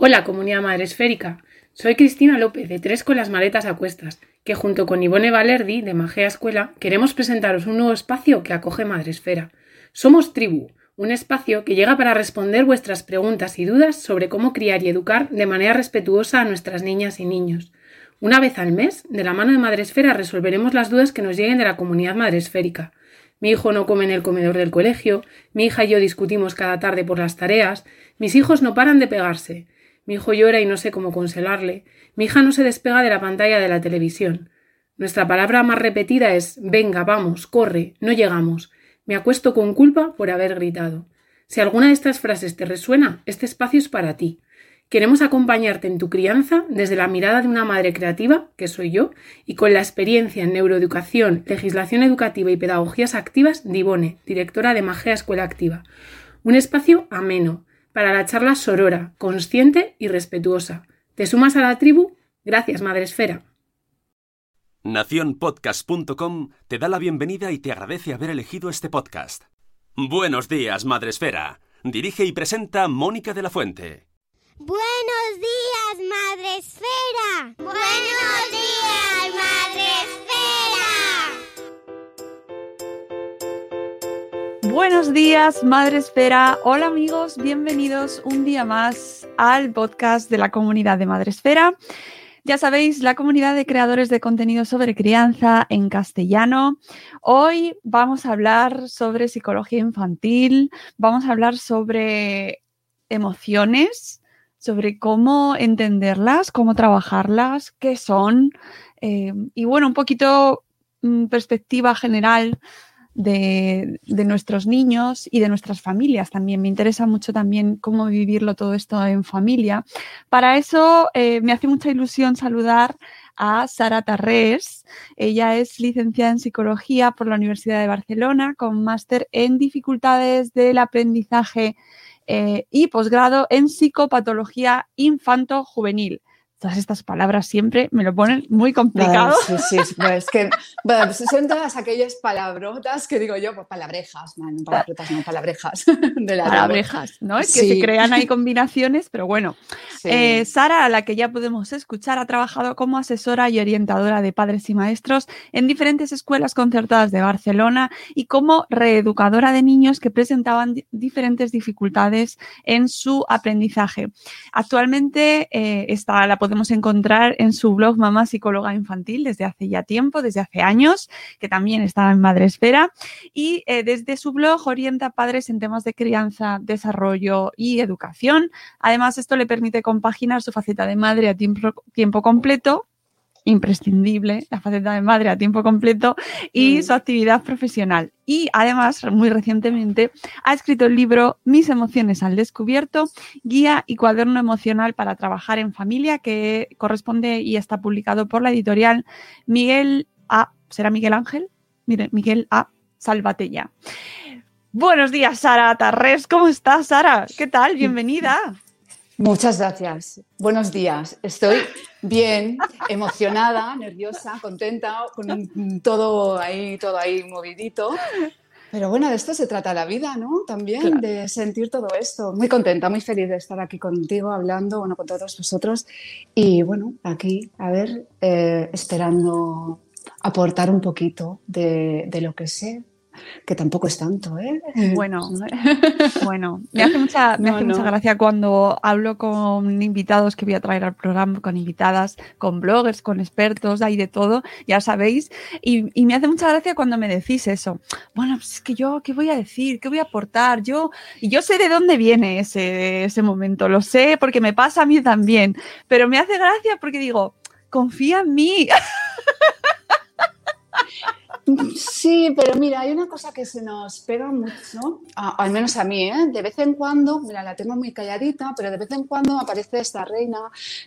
Hola, comunidad madre esférica. Soy Cristina López, de Tres con las maletas a cuestas, que junto con Ivone Valerdi, de Magea Escuela, queremos presentaros un nuevo espacio que acoge Madresfera. Somos Tribu, un espacio que llega para responder vuestras preguntas y dudas sobre cómo criar y educar de manera respetuosa a nuestras niñas y niños. Una vez al mes, de la mano de Madresfera, resolveremos las dudas que nos lleguen de la comunidad madresférica. Mi hijo no come en el comedor del colegio, mi hija y yo discutimos cada tarde por las tareas, mis hijos no paran de pegarse, mi hijo llora y no sé cómo consolarle, mi hija no se despega de la pantalla de la televisión. Nuestra palabra más repetida es venga, vamos, corre, no llegamos. Me acuesto con culpa por haber gritado. Si alguna de estas frases te resuena, este espacio es para ti. Queremos acompañarte en tu crianza desde la mirada de una madre creativa, que soy yo, y con la experiencia en neuroeducación, legislación educativa y pedagogías activas de Ivone, directora de Magea Escuela Activa. Un espacio ameno, para la charla sorora, consciente y respetuosa. ¿Te sumas a la tribu? Gracias, Madre Esfera. Naciónpodcast.com te da la bienvenida y te agradece haber elegido este podcast. Buenos días, Madresfera. Dirige y presenta Mónica de la Fuente. Buenos días, Madre Esfera. Buenos días, Madre Buenos días, Madre Esfera. Hola amigos, bienvenidos un día más al podcast de la comunidad de Madre Esfera. Ya sabéis, la comunidad de creadores de contenido sobre crianza en castellano. Hoy vamos a hablar sobre psicología infantil, vamos a hablar sobre emociones, sobre cómo entenderlas, cómo trabajarlas, qué son eh, y bueno, un poquito mm, perspectiva general de, nuestros niños y de nuestras familias también. Me interesa mucho también cómo vivirlo todo esto en familia. Para eso eh, me hace mucha ilusión saludar a Sara Tarrés. Ella es licenciada en psicología por la Universidad de Barcelona con máster en dificultades del aprendizaje eh, y posgrado en psicopatología infanto-juvenil todas estas palabras siempre me lo ponen muy complicado. sí, sí, es que bueno, son todas aquellas palabrotas que digo yo, pues palabrejas, no, no palabrotas, no, palabrejas. De la palabrejas, ¿no? Es que se crean ahí combinaciones, pero bueno. Sí. Eh, Sara, a la que ya podemos escuchar, ha trabajado como asesora y orientadora de padres y maestros en diferentes escuelas concertadas de Barcelona y como reeducadora de niños que presentaban diferentes dificultades en su aprendizaje. Actualmente eh, está la podemos encontrar en su blog Mamá Psicóloga Infantil desde hace ya tiempo, desde hace años, que también está en Madresfera. Y eh, desde su blog orienta a padres en temas de crianza, desarrollo y educación. Además, esto le permite compaginar su faceta de madre a tiempo, tiempo completo imprescindible, la faceta de madre a tiempo completo y mm. su actividad profesional. Y además, muy recientemente, ha escrito el libro Mis emociones al descubierto, guía y cuaderno emocional para trabajar en familia, que corresponde y está publicado por la editorial Miguel A. ¿Será Miguel Ángel? Mire, Miguel A. Salvatella. Buenos días, Sara Tarrés. ¿Cómo estás, Sara? ¿Qué tal? Bienvenida. Muchas gracias. Buenos días. Estoy bien, emocionada, nerviosa, contenta, con todo ahí, todo ahí movidito. Pero bueno, de esto se trata la vida, ¿no? También claro. de sentir todo esto. Muy contenta, muy feliz de estar aquí contigo, hablando, bueno, con todos vosotros. Y bueno, aquí, a ver, eh, esperando aportar un poquito de, de lo que sé que tampoco es tanto, ¿eh? Bueno, bueno, me hace mucha, me hace mucha gracia cuando hablo con invitados que voy a traer al programa, con invitadas, con bloggers, con expertos, hay de todo, ya sabéis, y, y me hace mucha gracia cuando me decís eso. Bueno, pues es que yo, ¿qué voy a decir? ¿Qué voy a aportar? Yo, yo sé de dónde viene ese, ese momento, lo sé porque me pasa a mí también, pero me hace gracia porque digo, confía en mí. Sí, pero mira, hay una cosa que se nos pega mucho, al menos a mí, ¿eh? de vez en cuando, mira, la tengo muy calladita, pero de vez en cuando aparece esta reina,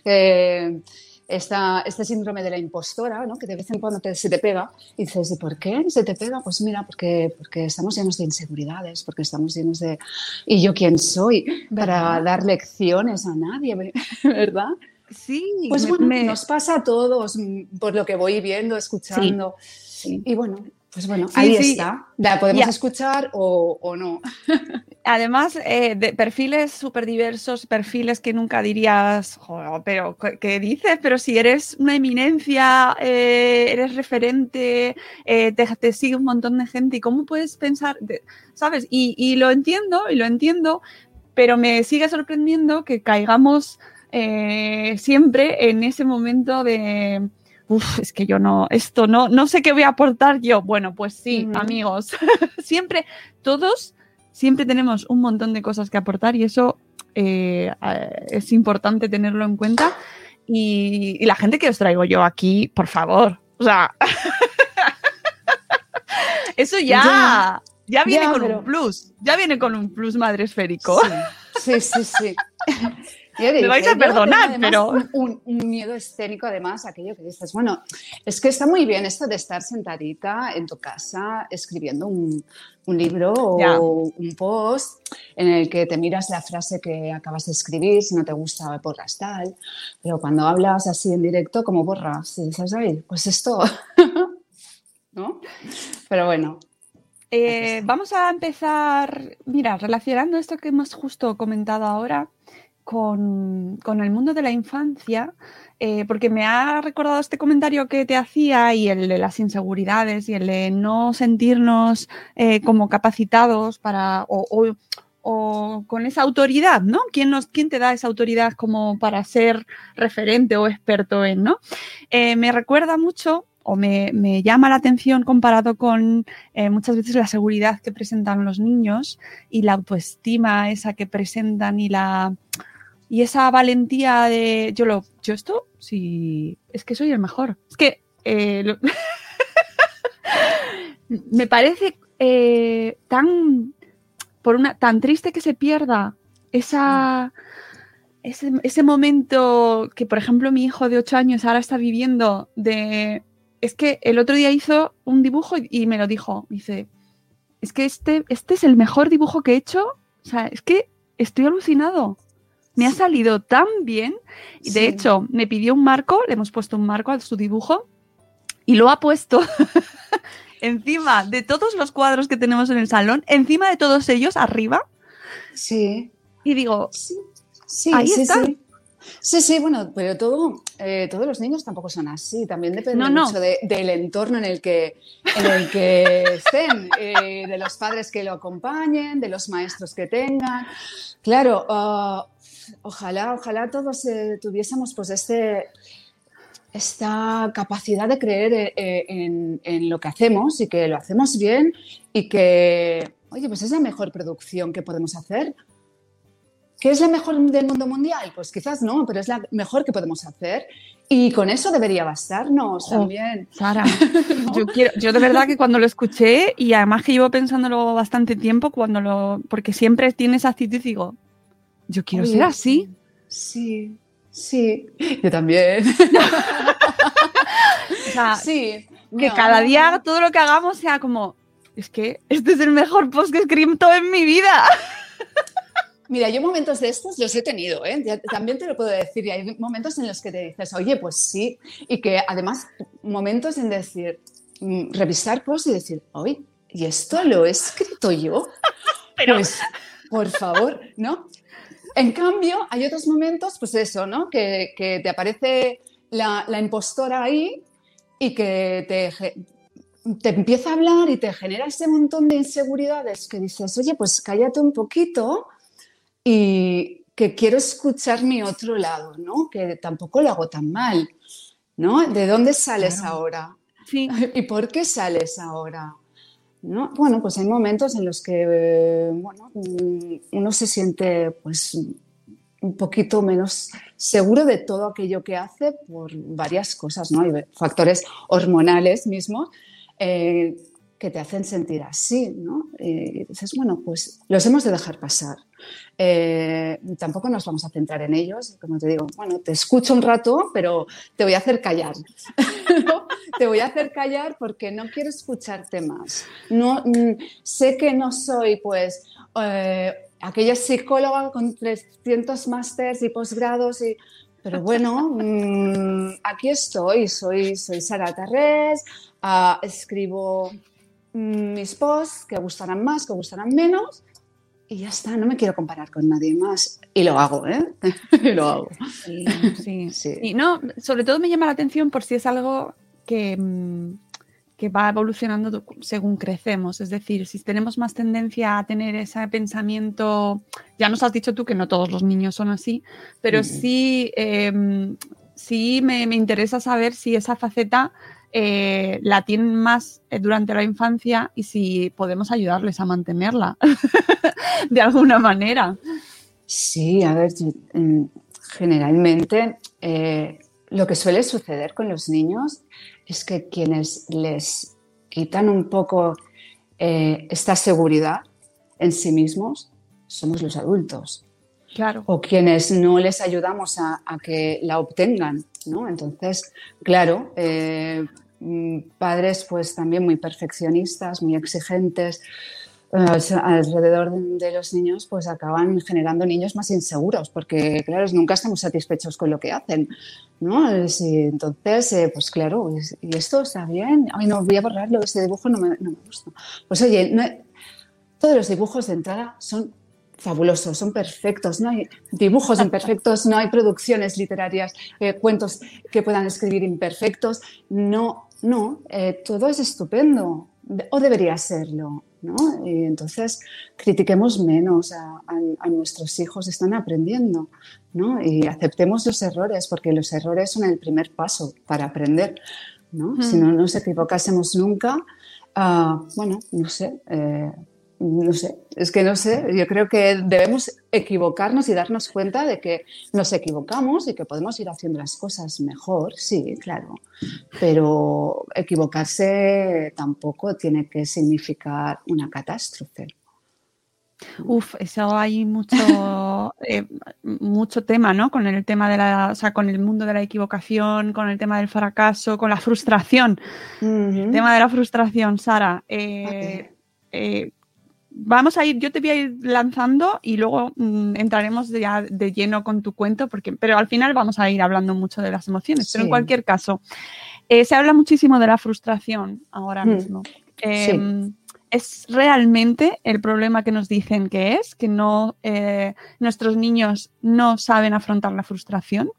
eh, este síndrome de la impostora, ¿no? que de vez en cuando se te pega y dices, ¿y por qué se te pega? Pues mira, porque, porque estamos llenos de inseguridades, porque estamos llenos de... ¿Y yo quién soy para dar lecciones a nadie? ¿Verdad? Sí, pues bueno, nos pasa a todos, por lo que voy viendo, escuchando. Y bueno, pues bueno, ahí está. La podemos escuchar o, no. Además, eh, de perfiles súper diversos, perfiles que nunca dirías, pero ¿qué dices? Pero si eres una eminencia, eh, eres referente, eh, te, sigue un montón de gente, ¿y cómo puedes pensar? ¿Sabes? Y, y, lo entiendo, y lo entiendo, pero me sigue sorprendiendo que caigamos siempre en ese momento de Uf, es que yo no, esto no, no sé qué voy a aportar yo. Bueno, pues sí, amigos, siempre, todos, siempre tenemos un montón de cosas que aportar y eso eh, es importante tenerlo en cuenta. Y, la gente que os traigo yo aquí, por favor, o sea, eso ya, ya, viene con un plus, ya viene con un plus madre esférico. sí, sí. sí. Me vais a perdonar, pero... Un, miedo escénico, además, aquello que dices, bueno, es que está muy bien esto de estar sentadita en tu casa escribiendo un, libro o un post en el que te miras la frase que acabas de escribir, si no te gusta, borras tal, pero cuando hablas así en directo, ¿cómo borras? Y dices, ay, pues esto, ¿no? Pero bueno, eh, vamos a empezar, mira, relacionando esto que hemos justo comentado ahora, con, el mundo de la infancia, eh, porque me ha recordado este comentario que te hacía y el de las inseguridades y el de no sentirnos eh, como capacitados para o, con esa autoridad, ¿no? ¿Quién, nos, ¿Quién te da esa autoridad como para ser referente o experto en, ¿no? Eh, me recuerda mucho o me, me, llama la atención comparado con muchas veces la seguridad que presentan los niños y la autoestima esa que presentan y la y esa valentía de yo lo, yo esto, sí, es que soy el mejor. Es que eh, me parece eh, tan, por una, tan triste que se pierda esa, ese, ese, momento que, por ejemplo, mi hijo de 8 años ahora está viviendo de... Es que el otro día hizo un dibujo y, me lo dijo. Dice, es que este, este es el mejor dibujo que he hecho. O sea, es que estoy alucinado me ha salido tan bien. De hecho, me pidió un marco, le hemos puesto un marco a su dibujo y lo ha puesto encima de todos los cuadros que tenemos en el salón, encima de todos ellos, arriba. Sí. Y digo, sí, ahí está. Sí, sí, bueno, pero todo, eh, todos los niños tampoco son así. También depende mucho del entorno en el que, en el que estén, eh, de los padres que lo acompañen, de los maestros que tengan. Claro, ah, ojalá, ojalá todos eh, tuviésemos pues este, esta capacidad de creer eh, eh, en, lo que hacemos y que lo hacemos bien y que, oye, pues es la mejor producción que podemos hacer. ¿Qué es la mejor del mundo mundial? Pues quizás no, pero es la mejor que podemos hacer. Y con eso debería bastarnos oh, también. Sara, yo, quiero, yo de verdad que cuando lo escuché, y además que llevo pensándolo bastante tiempo, cuando lo, porque siempre tienes actitud y digo, yo quiero ser así. Sí, sí, yo también. o sea, sí, que cada día todo lo que hagamos sea como, es que este es el mejor post que he escrito en mi vida. Mira, yo momentos de estos los he tenido, ¿eh? también te lo puedo decir, y hay momentos en los que te dices, oye, pues sí, y que además momentos en decir, mm, revisar posts y decir, oye, ¿y esto lo he escrito yo? Pero... Pues, por favor, ¿no? En cambio, hay otros momentos, pues eso, ¿no? Que, te aparece la, impostora ahí y que te, te empieza a hablar y te genera ese montón de inseguridades que dices, oye, pues cállate un poquito y que quiero escuchar mi otro lado, ¿no? Que tampoco lo hago tan mal, ¿no? ¿De dónde sales ahora? Sí. ¿Y por qué sales ahora? ¿No? Bueno, pues hay momentos en los que bueno, uno se siente pues un poquito menos seguro de todo aquello que hace por varias cosas, ¿no? Hay factores hormonales mismos eh, que te hacen sentir así, ¿no? Y dices, bueno, pues los hemos de dejar pasar. Eh, tampoco nos vamos a centrar en ellos, como te digo, bueno, te escucho un rato, pero te voy a hacer callar. te voy a hacer callar porque no quiero escucharte más. No, mm, sé que no soy, pues, eh, aquella psicóloga con 300 másters y posgrados y pero bueno, mm, aquí estoy, soy, soy Sara Tarrés, ah, escribo mis posts que gustarán más, que gustarán menos, y ya está, no me quiero comparar con nadie más. Y lo hago, ¿eh? y lo hago. Sí, sí. Y no, sobre todo me llama la atención por si es algo que, mm, que va evolucionando según crecemos. Es decir, si tenemos más tendencia a tener ese pensamiento, ya nos has dicho tú que no todos los niños son así, pero sí, em, sí me, interesa saber si esa faceta eh, la tienen más eh, durante la infancia y si podemos ayudarles a mantenerla de alguna manera. Sí, a ver, mm, generalmente eh, lo que suele suceder con los niños es que quienes les quitan un poco esta seguridad en sí mismos somos los adultos. Claro. O quienes no les ayudamos a, que la obtengan, ¿no? Entonces, claro, eh, mm, padres pues también muy perfeccionistas, muy exigentes, alrededor de los niños, pues acaban generando niños más inseguros, porque, claro, nunca estamos satisfechos con lo que hacen, ¿no? entonces, eh, pues claro, ¿y esto está bien? Ay, no, voy a borrarlo, ese dibujo no me, gusta. Pues oye, todos los dibujos de entrada son fabulosos, son perfectos, no hay dibujos imperfectos, no hay producciones literarias, eh, cuentos que puedan escribir imperfectos, no, no, eh, todo es estupendo, o debería serlo. Y entonces critiquemos menos a, nuestros hijos, están aprendiendo, ¿no? Y aceptemos los errores, porque los errores son el primer paso para aprender, ¿no? Si no nos equivocásemos nunca, ah, bueno, no sé, eh, no sé, es que no sé, yo creo que debemos equivocarnos y darnos cuenta de que nos equivocamos y que podemos ir haciendo las cosas mejor, sí, claro, pero equivocarse tampoco tiene que significar una catástrofe. Uf, eso hay mucho, eh, mucho tema, ¿no? Con el tema de la, o sea, con el mundo de la equivocación, con el tema del fracaso, con la frustración. El tema de la frustración, Sara. Eh, eh, vamos a ir, yo te voy a ir lanzando y luego mm, entraremos ya de lleno con tu cuento, porque, pero al final vamos a ir hablando mucho de las emociones. Pero en cualquier caso, eh, se habla muchísimo de la frustración ahora mm. mismo. Em, ¿Es realmente el problema que nos dicen que es? ¿Que no, eh, nuestros niños no saben afrontar la frustración?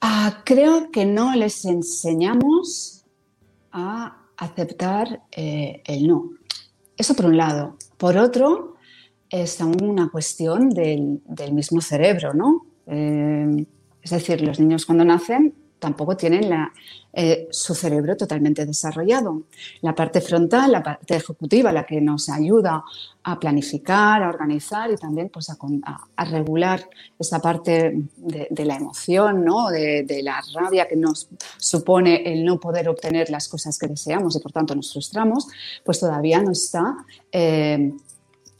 Ah, creo que no les enseñamos a aceptar eh, el no. Eso por un lado. Por otro, es una cuestión del, mismo cerebro, ¿no? Eh, es decir, los niños cuando nacen tampoco tienen eh, su cerebro totalmente desarrollado. La parte frontal, la parte ejecutiva, la que nos ayuda a planificar, a organizar y también pues, a, regular esa parte de, la emoción, ¿no? de, la rabia que nos supone el no poder obtener las cosas que deseamos y por tanto nos frustramos, pues todavía no está eh,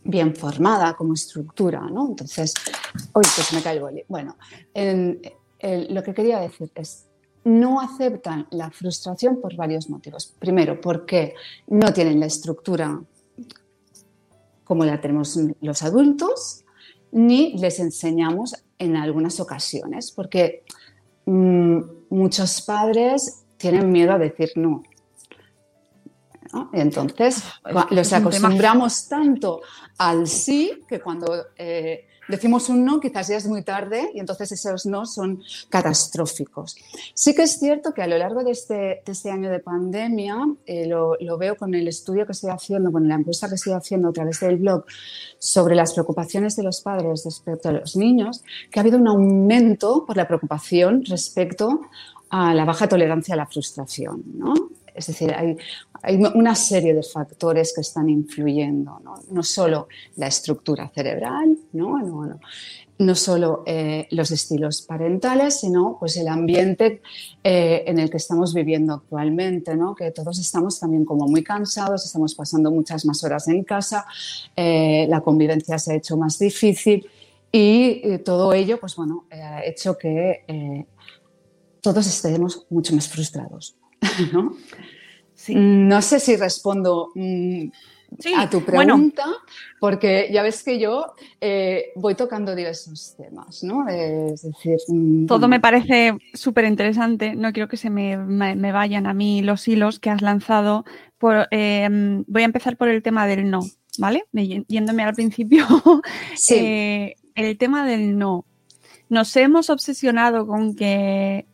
bien formada como estructura. ¿no? Entonces, hoy pues me cae el boli. Bueno, lo que quería decir es no aceptan la frustración por varios motivos. Primero, porque no tienen la estructura como la tenemos los adultos, ni les enseñamos en algunas ocasiones, porque mm, muchos padres tienen miedo a decir no. Entonces, los acostumbramos tanto al sí que cuando eh, decimos un no, quizás ya es muy tarde y entonces esos no son catastróficos. Sí que es cierto que a lo largo de este, este año de pandemia, eh, lo, veo con el estudio que estoy haciendo, con la encuesta que estoy haciendo a través del blog sobre las preocupaciones de los padres respecto a los niños, que ha habido un aumento por la preocupación respecto a la baja tolerancia a la frustración. ¿no? Es decir, hay, una serie de factores que están influyendo, no, solo la estructura cerebral, no, solo eh, los estilos parentales, sino pues, el ambiente eh, en el que estamos viviendo actualmente, ¿no? que todos estamos también como muy cansados, estamos pasando muchas más horas en casa, eh, la convivencia se ha hecho más difícil y todo ello pues, bueno, ha hecho que todos estemos mucho más frustrados. ¿no? No sé si respondo mm, a tu pregunta, porque ya ves que yo eh, voy tocando diversos temas, ¿no? Es decir... Mm, Todo me parece súper interesante, no quiero que se me, vayan a mí los hilos que has lanzado. Em, voy a empezar por el tema del no, ¿vale? Yéndome al principio, eh, el tema del no. Nos hemos obsesionado con que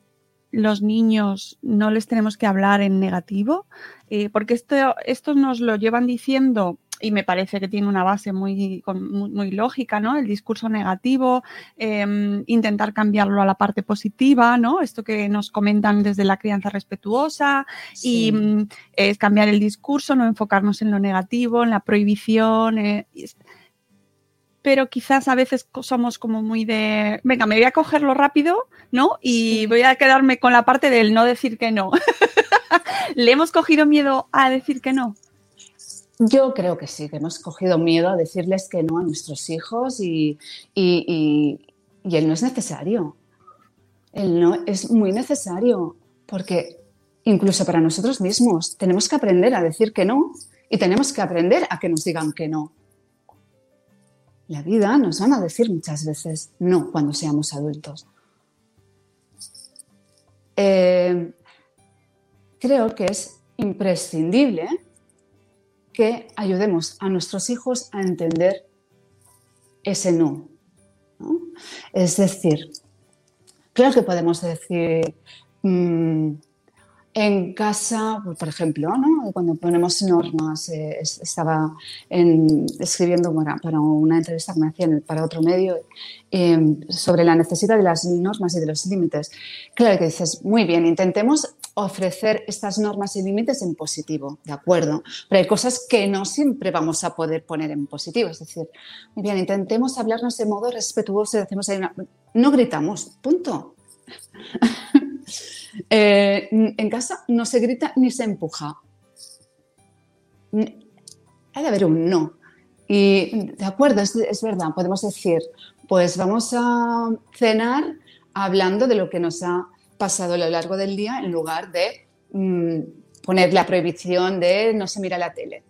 los niños no les tenemos que hablar en negativo, eh, porque esto, esto nos lo llevan diciendo y me parece que tiene una base muy, muy, lógica, ¿no? El discurso negativo, em, intentar cambiarlo a la parte positiva, ¿no? Esto que nos comentan desde la crianza respetuosa y es cambiar el discurso, no enfocarnos en lo negativo, en la prohibición. Eh, pero quizás a veces somos como muy de, venga, me voy a cogerlo rápido, ¿no? Y voy a quedarme con la parte del no decir que no. ¿Le hemos cogido miedo a decir que no? Yo creo que sí, que hemos cogido miedo a decirles que no a nuestros hijos y, y, y, él no es necesario. Él no es muy necesario porque incluso para nosotros mismos tenemos que aprender a decir que no y tenemos que aprender a que nos digan que no la vida nos van a decir muchas veces no cuando seamos adultos. Eh, creo que es imprescindible que ayudemos a nuestros hijos a entender ese no. Es decir, claro que podemos decir, mm, en casa, pues, por ejemplo, cuando ponemos normas, eh, estaba escribiendo para, una entrevista que me hacían para otro medio em, sobre la necesidad de las normas y de los límites. Claro que dices, muy bien, intentemos ofrecer estas normas y límites en positivo, ¿de acuerdo? Pero hay cosas que no siempre vamos a poder poner en positivo. Es decir, muy bien, intentemos hablarnos de modo respetuoso y decimos, no gritamos, punto. Eh, en casa no se grita ni se empuja. Hay de haber un no. Y de acuerdo, es, verdad, podemos decir, pues vamos a cenar hablando de lo que nos ha pasado a lo largo del día en lugar de mm, poner la prohibición de no se mira la tele.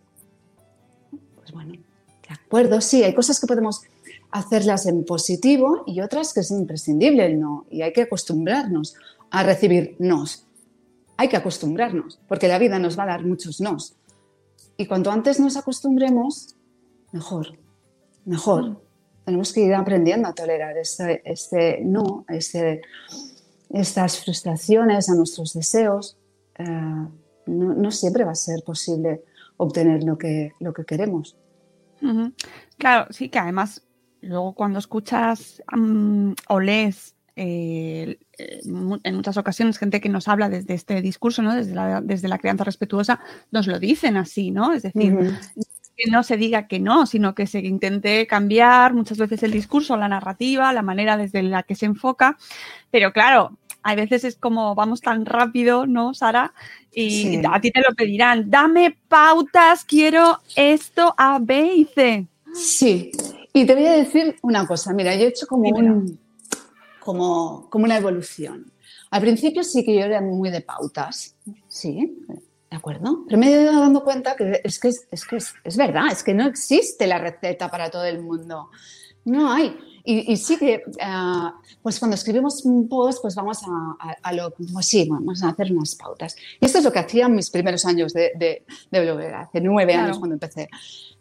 Pues bueno, de acuerdo, sí, hay cosas que podemos hacerlas en positivo y otras que es imprescindible el no y hay que acostumbrarnos a recibir nos. Hay que acostumbrarnos, porque la vida nos va a dar muchos nos. Y cuanto antes nos acostumbremos, mejor, mejor. Tenemos que ir aprendiendo a tolerar este, este no, este, estas frustraciones a nuestros deseos. Eh, no, siempre va a ser posible obtener lo que, lo que queremos. Claro, sí que además luego cuando escuchas o lees eh, en muchas ocasiones gente que nos habla desde este discurso, ¿no? desde, la, desde la crianza respetuosa, nos lo dicen así, ¿no? Es decir, que no se diga que no, sino que se intente cambiar muchas veces el discurso, la narrativa, la manera desde la que se enfoca. Pero claro, a veces es como vamos tan rápido, ¿no, Sara? Y a ti te lo pedirán, dame pautas, quiero esto A, B y C. Sí, y te voy a decir una cosa, mira, yo he hecho como un como, una evolución. Al principio sí que yo era muy de pautas, sí, ¿de acuerdo? Pero me he ido dando cuenta que es que es, que es, verdad, es que no existe la receta para todo el mundo. No hay. Y, sí que, ah, pues cuando escribimos un post, pues vamos a, lo, pues sí, vamos a hacer unas pautas. Y esto es lo que hacían mis primeros años de, de, de hace nueve años cuando empecé.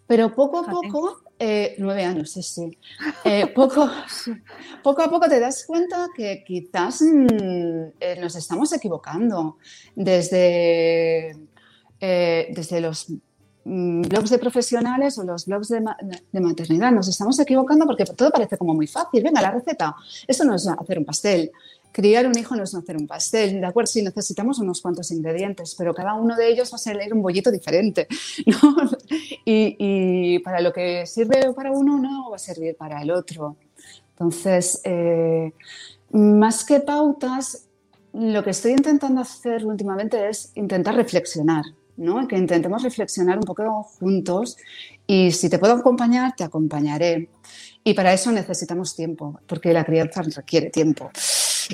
Pero poco a poco, eh, nueve años, sí, sí. Eh, poco, poco a poco te das cuenta que quizás mm, eh, nos estamos equivocando desde, desde los mm, blogs de profesionales o los blogs de, de, maternidad. Nos estamos equivocando porque todo parece como muy fácil. Venga, la receta. Eso no es hacer un pastel criar un hijo no es hacer un pastel, ¿de acuerdo? Sí, necesitamos unos cuantos ingredientes, pero cada uno de ellos va a ser un bollito diferente, ¿no? Y, para lo que sirve para uno no va a servir para el otro. Entonces, eh, más que pautas, lo que estoy intentando hacer últimamente es intentar reflexionar, ¿no? Que intentemos reflexionar un poco juntos y si te puedo acompañar, te acompañaré. Y para eso necesitamos tiempo, porque la crianza requiere tiempo.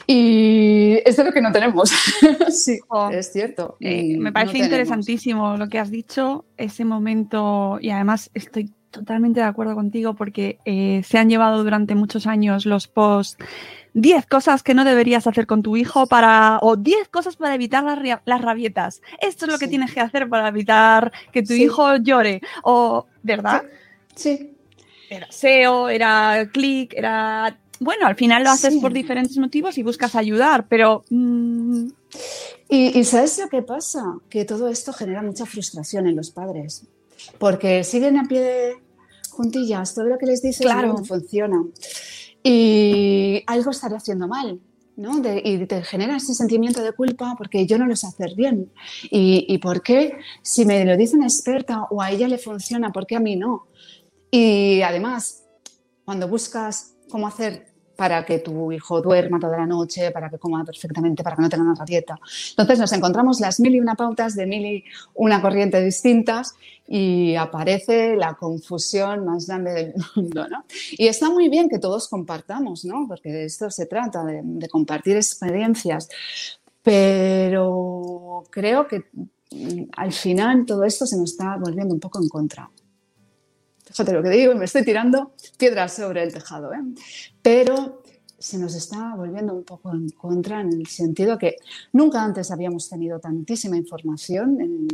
Y esto es lo que no tenemos. sí, es cierto. Eh, me parece interesantísimo lo que has dicho, ese momento, y además estoy totalmente de acuerdo contigo porque eh, se han llevado durante muchos años los posts 10 cosas que no deberías hacer con tu hijo para o 10 cosas para evitar las, rabietas. Esto es lo que tienes que hacer para evitar que tu hijo llore o ¿verdad? Sí. Era SEO, era click, era bueno, al final lo haces por diferentes motivos y buscas ayudar, pero... Mm, y, ¿sabes lo que pasa? Que todo esto genera mucha frustración en los padres, porque siguen a pie de juntillas, todo lo que les dices no funciona. Y algo estaré haciendo mal, ¿no? y te genera ese sentimiento de culpa porque yo no lo sé hacer bien. ¿Y, ¿Y, por qué? Si me lo dice una experta o a ella le funciona, ¿por qué a mí no? Y además, cuando buscas cómo hacer para que tu hijo duerma toda la noche, para que coma perfectamente, para que no tenga una dieta. Entonces nos encontramos las mil y una pautas de mil y una corriente distintas y aparece la confusión más grande del mundo. ¿no? Y está muy bien que todos compartamos, ¿no? porque de esto se trata, de, compartir experiencias, pero creo que mm, al final todo esto se nos está volviendo un poco en contra fíjate lo que digo, me estoy tirando piedras sobre el tejado, ¿eh? pero se nos está volviendo un poco en contra en el sentido que nunca antes habíamos tenido tantísima información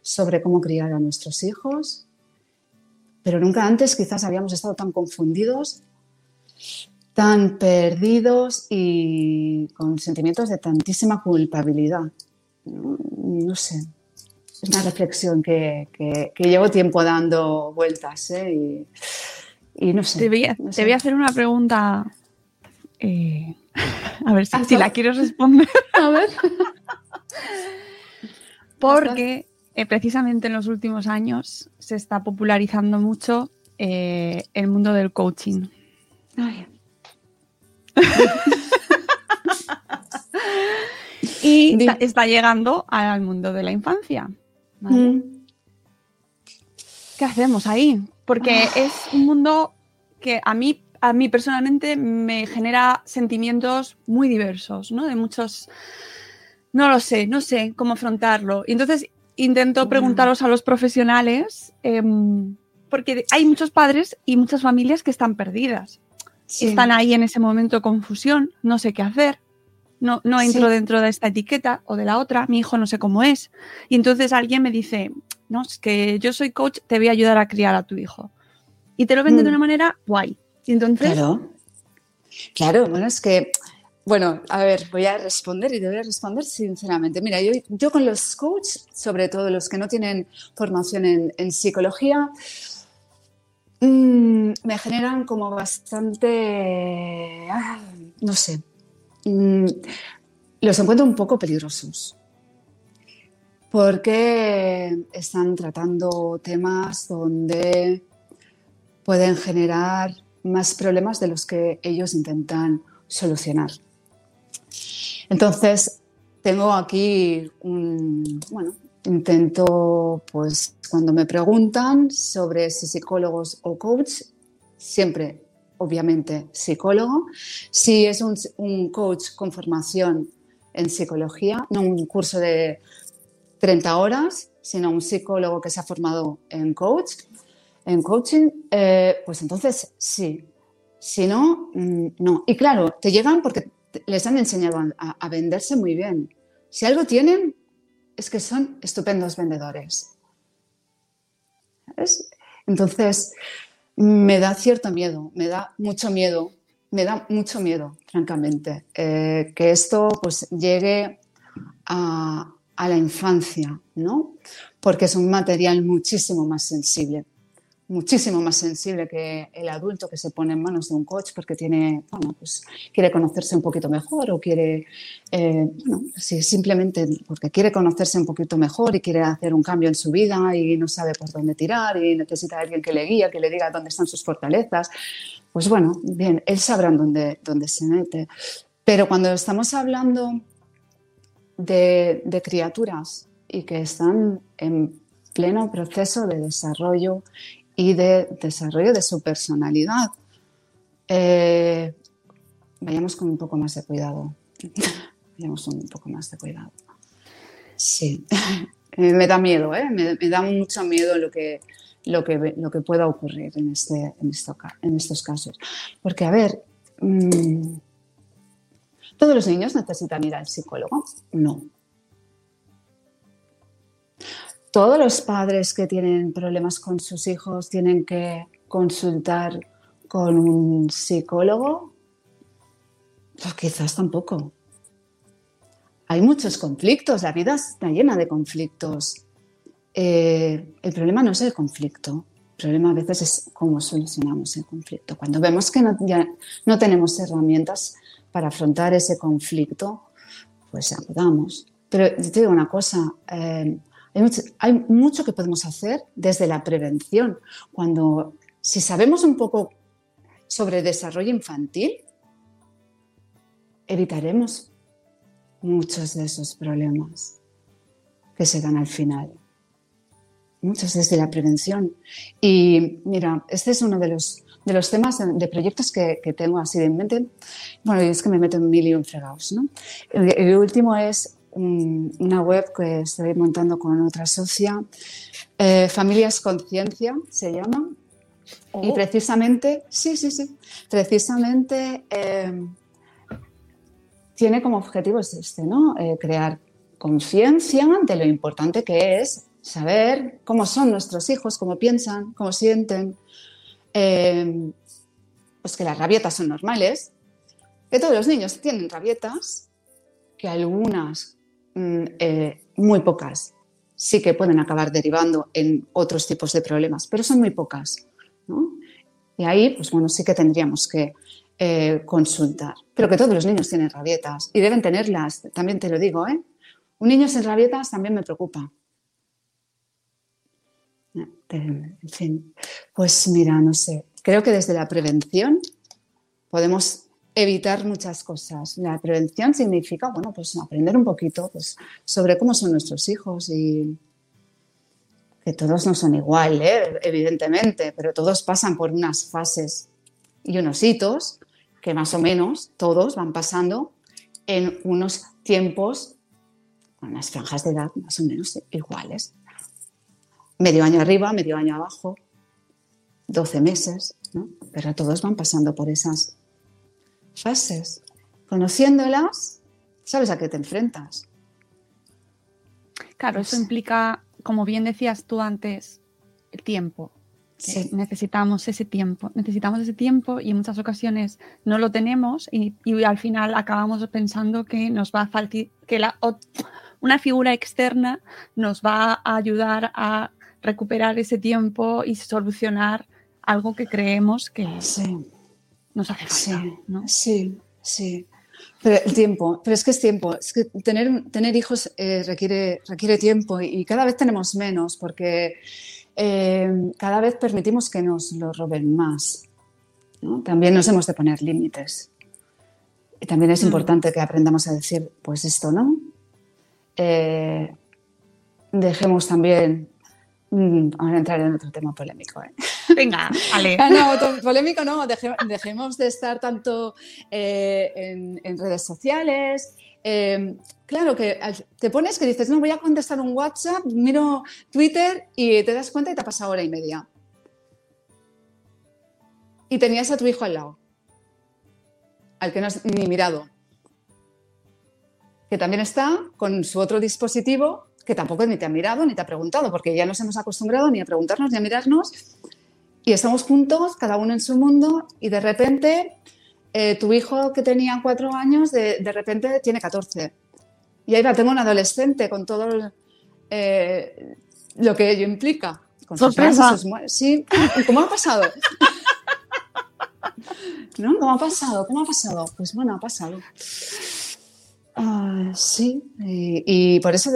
sobre cómo criar a nuestros hijos, pero nunca antes quizás habíamos estado tan confundidos, tan perdidos y con sentimientos de tantísima culpabilidad. no sé, es una reflexión que, llevo tiempo dando vueltas ¿eh? y, no sé. Te voy, a, hacer una pregunta. Eh, a ver si, la quiero responder. A ver. Porque eh, precisamente en los últimos años se está popularizando mucho el mundo del coaching. y está llegando al mundo de la infancia. Mm. ¿Qué hacemos ahí? Porque ah. es un mundo que a mí, a mí personalmente me genera sentimientos muy diversos, ¿no? De muchos... No lo sé, no sé cómo afrontarlo. Y entonces intento preguntaros a los profesionales, em, porque hay muchos padres y muchas familias que están perdidas. Están ahí en ese momento de confusión, no sé qué hacer no, no entro dentro de esta etiqueta o de la otra, mi hijo no sé cómo es. Y entonces alguien me dice, no, es que yo soy coach, te voy a ayudar a criar a tu hijo. Y te lo vende de mm. una manera guay. Y entonces... Claro. Claro, bueno, es que, bueno, a ver, voy a responder y te voy a responder sinceramente. Mira, yo, yo con los coaches, sobre todo los que no tienen formación en, psicología, mm, me generan como bastante, ah, no sé, Mm, los encuentro un poco peligrosos porque están tratando temas donde pueden generar más problemas de los que ellos intentan solucionar. Entonces, tengo aquí un, bueno, intento, pues cuando me preguntan sobre si psicólogos o coach, siempre obviamente psicólogo. Si es un, coach con formación en psicología, no un curso de 30 horas, sino un psicólogo que se ha formado en coach, en coaching, eh, pues entonces sí. Si no, mm, no. Y claro, te llegan porque les han enseñado a, venderse muy bien. Si algo tienen, es que son estupendos vendedores. Entonces, me da cierto miedo, me da mucho miedo, me da mucho miedo, francamente, eh, que esto pues llegue a, a la infancia, ¿no? Porque es un material muchísimo más sensible, muchísimo más sensible que el adulto que se pone en manos de un coach porque tiene, bueno, pues quiere conocerse un poquito mejor o quiere, eh, bueno, sí, simplemente porque quiere conocerse un poquito mejor y quiere hacer un cambio en su vida y no sabe por dónde tirar y necesita alguien que le guíe, que le diga dónde están sus fortalezas. Pues bueno, bien, él sabrá dónde, dónde se mete. Pero cuando estamos hablando de, criaturas y que están en pleno proceso de desarrollo y de desarrollo de su personalidad. Eh, vayamos con un poco más de cuidado. vayamos con un poco más de cuidado. Sí, me da miedo, ¿eh? me, da mucho miedo lo que, lo que, lo que pueda ocurrir en, este, en estos casos. Porque, a ver, mm, ¿Todos los niños necesitan ir al psicólogo? No. ¿Todos los padres que tienen problemas con sus hijos tienen que consultar con un psicólogo? Pues quizás tampoco. Hay muchos conflictos, la vida está llena de conflictos. Eh, el problema no es el conflicto, el problema a veces es cómo solucionamos el conflicto. Cuando vemos que no, ya no tenemos herramientas para afrontar ese conflicto, pues acudamos. Pero te digo una cosa, eh, hay, mucho, que podemos hacer desde la prevención. Cuando, si sabemos un poco sobre desarrollo infantil, evitaremos muchos de esos problemas que se dan al final. Muchos desde la prevención. Y mira, este es uno de los de los temas de, proyectos que, tengo así de mente, bueno, es que me meto en mil y un fregados, ¿no? El, último es una web que estoy montando con otra socia, eh, Familias Conciencia se llama, y oh. precisamente, sí, sí, sí, precisamente eh, tiene como objetivo este, ¿no? Eh, crear conciencia de lo importante que es saber cómo son nuestros hijos, cómo piensan, cómo sienten, pues que las rabietas son normales, que todos los niños tienen rabietas, que algunas, eh, muy pocas, sí que pueden acabar derivando en otros tipos de problemas, pero son muy pocas. Y ahí, pues bueno, sí que tendríamos que eh, consultar. Pero que todos los niños tienen rabietas y deben tenerlas, también te lo digo, ¿eh? Un niño sin rabietas también me preocupa. En fin, pues mira, no sé, creo que desde la prevención podemos evitar muchas cosas. La prevención significa, bueno, pues aprender un poquito pues, sobre cómo son nuestros hijos y que todos no son igual, ¿eh? evidentemente, pero todos pasan por unas fases y unos hitos que más o menos todos van pasando en unos tiempos, con unas franjas de edad más o menos iguales medio año arriba, medio año abajo, 12 meses, ¿no? pero todos van pasando por esas fases. Conociéndolas, sabes a qué te enfrentas. Claro, eso implica, como bien decías tú antes, el tiempo. Necesitamos ese tiempo, necesitamos ese tiempo y en muchas ocasiones no lo tenemos y, al final acabamos pensando que nos va a faltar, que la, una figura externa nos va a ayudar a recuperar ese tiempo y solucionar algo que creemos que nos hace falta. Sí, sí, sí. Pero el tiempo, pero es que es tiempo, es que tener, tener hijos eh, requiere, requiere tiempo y, cada vez tenemos menos porque eh, cada vez permitimos que nos lo roben más. También nos hemos de poner límites. Y también es mm. importante que aprendamos a decir, pues esto no. Eh, dejemos también Mm, vamos a entrar en otro tema polémico. ¿eh? Venga, vale. Ah, no, polémico no, dejemos de estar tanto eh, en, redes sociales. Em, claro que te pones que dices, no, voy a contestar un WhatsApp, miro Twitter y te das cuenta y te ha pasado hora y media. Y tenías a tu hijo al lado. al que no has ni mirado. Que también está con su otro dispositivo que tampoco ni te ha mirado ni te ha preguntado, porque ya nos hemos acostumbrado ni a preguntarnos ni a mirarnos. Y estamos juntos, cada uno en su mundo, y de repente eh, tu hijo que tenía cuatro años, de, de, repente tiene 14. Y ahí va, tengo un adolescente con todo eh, lo que ello implica. Con Sorpresa. Sus, sí, ¿Y ¿cómo ha pasado? ¿No? ¿Cómo ha pasado? ¿Cómo ha pasado? Pues bueno, ha pasado. Uh, sí, y, por eso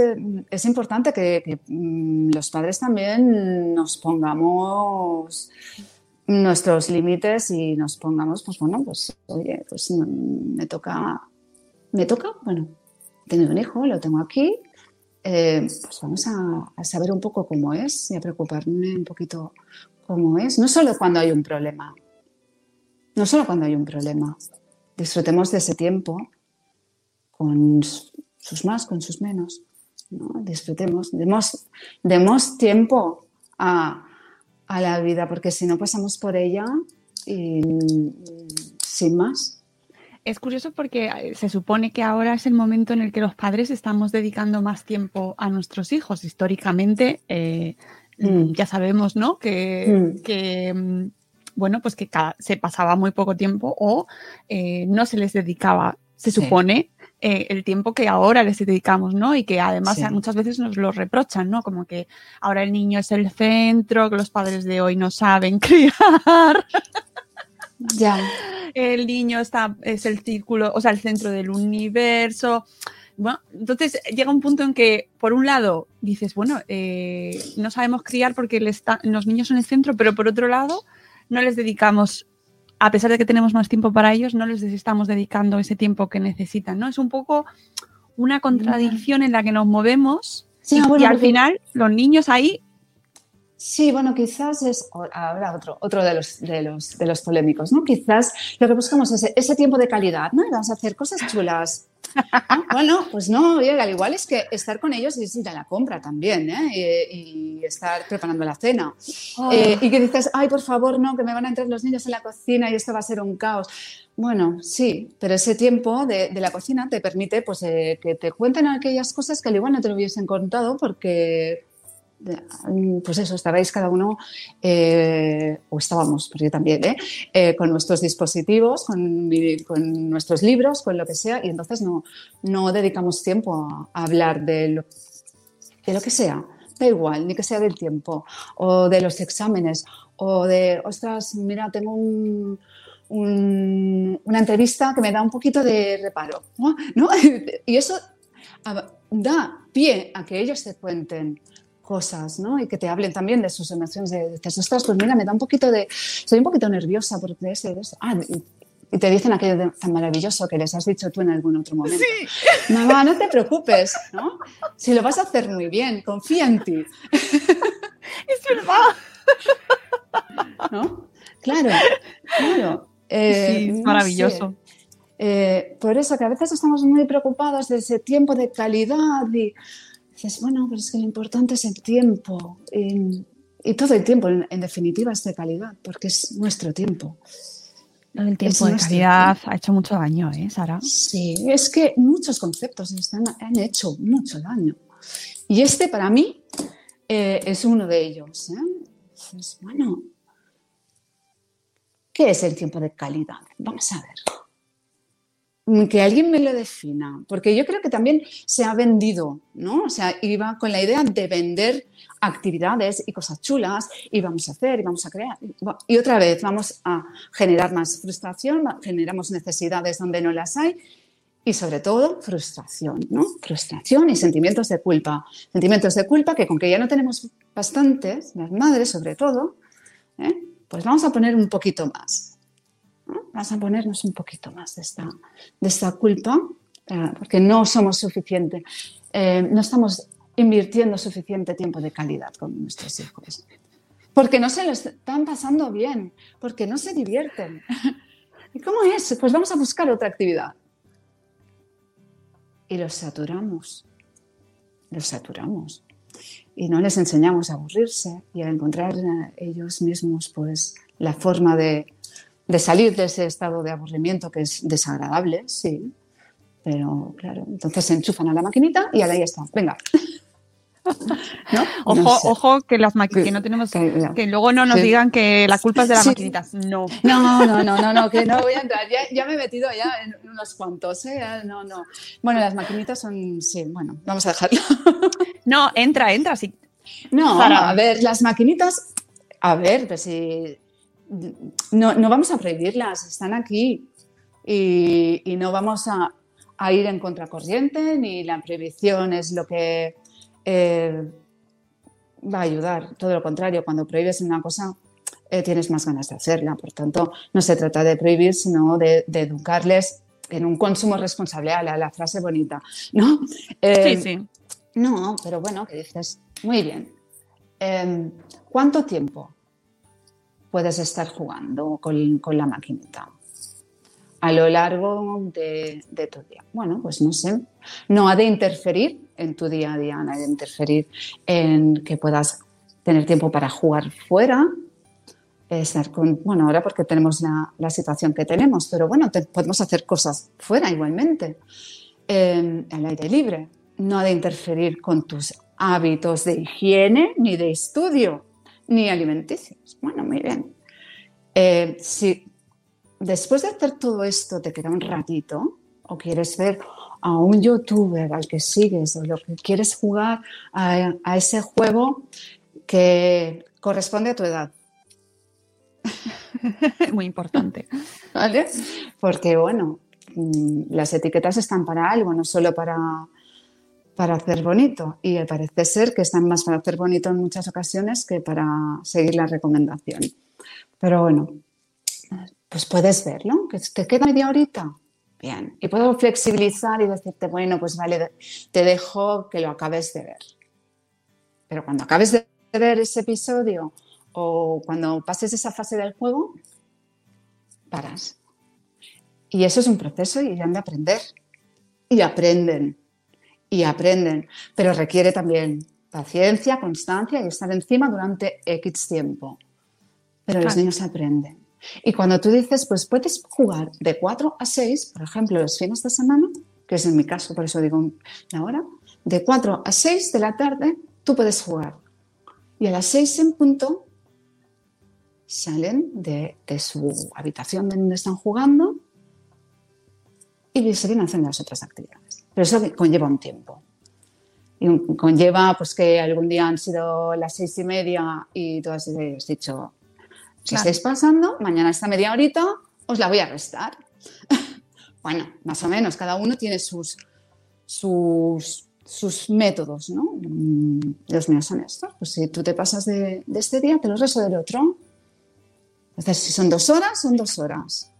es importante que, que, los padres también nos pongamos nuestros límites y nos pongamos, pues bueno, pues oye, pues me toca, me toca, bueno, tener un hijo, lo tengo aquí, eh, pues vamos a, a, saber un poco cómo es y a preocuparme un poquito cómo es, no solo cuando hay un problema, no solo cuando hay un problema, disfrutemos de ese tiempo con sus más, con sus menos, ¿no? disfrutemos, demos, demos tiempo a, a la vida, porque si no pasamos por ella y, sin más. Es curioso porque se supone que ahora es el momento en el que los padres estamos dedicando más tiempo a nuestros hijos. Históricamente, eh, mm. ya sabemos, ¿no? Que, mm. que bueno, pues que cada, se pasaba muy poco tiempo o eh, no se les dedicaba, se supone, sí. Eh, el tiempo que ahora les dedicamos, ¿no? Y que además sí. muchas veces nos lo reprochan, ¿no? Como que ahora el niño es el centro, que los padres de hoy no saben criar. Ya. El niño está, es el círculo, o sea, el centro del universo. Bueno, entonces llega un punto en que, por un lado, dices, bueno, eh, no sabemos criar porque está, los niños son el centro, pero por otro lado, no les dedicamos, a pesar de que tenemos más tiempo para ellos, no les estamos dedicando ese tiempo que necesitan, ¿no? Es un poco una contradicción en la que nos movemos sí, y, bueno, y, al porque... final los niños ahí Sí, bueno, quizás es ahora otro, otro de, los, de, los, de los polémicos, ¿no? Quizás lo que buscamos es ese tiempo de calidad, ¿no? Vamos a hacer cosas chulas. ¿No? Bueno, pues no, oye, al igual es que estar con ellos es ir a la compra también, ¿eh? Y, y estar preparando la cena. Oh. Eh, y que dices, ay, por favor, no, que me van a entrar los niños en la cocina y esto va a ser un caos. Bueno, sí, pero ese tiempo de, de la cocina te permite pues, eh, que te cuenten aquellas cosas que al igual no te lo hubiesen contado porque pues eso, estabais cada uno, eh, o estábamos, porque yo también, ¿eh? Eh, con nuestros dispositivos, con, nuestros libros, con lo que sea, y entonces no, no dedicamos tiempo a, hablar de lo, de lo, que sea, da igual, ni que sea del tiempo, o de los exámenes, o de, ostras, mira, tengo un, un, una entrevista que me da un poquito de reparo, ¿no? Y eso da pie a que ellos te cuenten cosas, ¿no? Y que te hablen también de sus emociones, de, dices, ostras, pues mira, me da un poquito de, estoy un poquito nerviosa de eso. Ah, y, y, te dicen aquello de, tan maravilloso que les has dicho tú en algún otro momento. Sí. Mamá, no te preocupes, ¿no? Si lo vas a hacer muy bien, confía en ti. Es verdad. ¿No? Claro, claro. Eh, sí, es maravilloso. Sé. Eh, por eso que a veces estamos muy preocupados de ese tiempo de calidad y dices, bueno, pero es que lo importante es el tiempo. Y, y todo el tiempo, en, en, definitiva, es de calidad, porque es nuestro tiempo. El tiempo es de calidad tiempo. ha hecho mucho daño, ¿eh, Sara? Sí, es que muchos conceptos están, han hecho mucho daño. Y este, para mí, eh, es uno de ellos. ¿eh? Entonces, bueno, ¿qué es el tiempo de calidad? Vamos a ver que alguien me lo defina, porque yo creo que también se ha vendido, ¿no? O sea, iba con la idea de vender actividades y cosas chulas y vamos a hacer y vamos a crear. Y otra vez vamos a generar más frustración, generamos necesidades donde no las hay y sobre todo frustración, ¿no? Frustración y sentimientos de culpa. Sentimientos de culpa que con que ya no tenemos bastantes, las madres sobre todo, ¿eh? pues vamos a poner un poquito más. Vamos a ponernos un poquito más de esta, de esta culpa, eh, porque no somos suficientes, eh, no estamos invirtiendo suficiente tiempo de calidad con nuestros hijos. Porque no se lo están pasando bien, porque no se divierten. ¿Y cómo es? Pues vamos a buscar otra actividad. Y los saturamos, los saturamos. Y no les enseñamos a aburrirse y a encontrar ellos mismos pues la forma de, de salir de ese estado de aburrimiento que es desagradable, sí. Pero claro, entonces se enchufan a la maquinita y ahí está. Venga. Ojo, ojo, que las maquinitas no tenemos que, luego no nos digan que la culpa es de las maquinitas. No. No, no, no, no, no, que no voy a entrar. Ya, me he metido ya en unos cuantos, ¿eh? No, no. Bueno, las maquinitas son, sí, bueno, vamos a dejarlo. No, entra, entra, sí. No, a ver, las maquinitas, a ver, pues si no, no vamos a prohibirlas, están aquí y, y no vamos a, a ir en contracorriente, ni la prohibición es lo que eh, va a ayudar. Todo lo contrario, cuando prohíbes una cosa, eh, tienes más ganas de hacerla. Por tanto, no se trata de prohibir, sino de, educarles en un consumo responsable, a la, frase bonita, ¿no? Eh, sí, sí. No, pero bueno, que dices, muy bien. ¿Cuánto tiempo puedes estar jugando con, la maquinita? a lo largo de, tu día. Bueno, pues no sé, no ha de interferir en tu día a día, no ha de interferir en que puedas tener tiempo para jugar fuera, estar con, bueno, ahora porque tenemos la, situación que tenemos, pero bueno, podemos hacer cosas fuera igualmente, eh, al aire libre. No ha de interferir con tus hábitos de higiene, ni de estudio, ni alimenticios. Bueno, muy bien. Eh, si después de hacer todo esto te queda un ratito o quieres ver a un youtuber al que sigues o lo que quieres jugar a, ese juego que corresponde a tu edad. Muy importante. ¿Vale? Porque, bueno, mm, las etiquetas están para algo, no solo para, para hacer bonito. Y parece ser que están más para hacer bonito en muchas ocasiones que para seguir la recomendación. Pero bueno, pues puedes verlo, que te queda media horita. Bien, y puedo flexibilizar y decirte, bueno, pues vale, te dejo que lo acabes de ver. Pero cuando acabes de ver ese episodio o cuando pases esa fase del juego, paras. Y eso es un proceso y han de aprender. Y aprenden. Y aprenden. Pero requiere también paciencia, constancia y estar encima durante X tiempo. Pero los niños aprenden. Y cuando tú dices, pues puedes jugar de 4 a 6, por ejemplo, los fines de semana, que es en mi caso, por eso digo la hora, de 4 a 6 de la tarde tú puedes jugar. Y a las 6 en punto salen de, su habitación donde están jugando y se vienen haciendo las otras actividades. Pero eso conlleva un tiempo. Y conlleva pues que algún día han sido las seis y media y tú has dicho, si estáis pasando, mañana esta media horita os la voy a restar. bueno, más o menos, cada uno tiene sus, sus, sus métodos, ¿no? Mm, los míos son estos. Pues si tú te pasas de, este día, te lo resto del otro. Entonces, si son dos horas, son dos horas.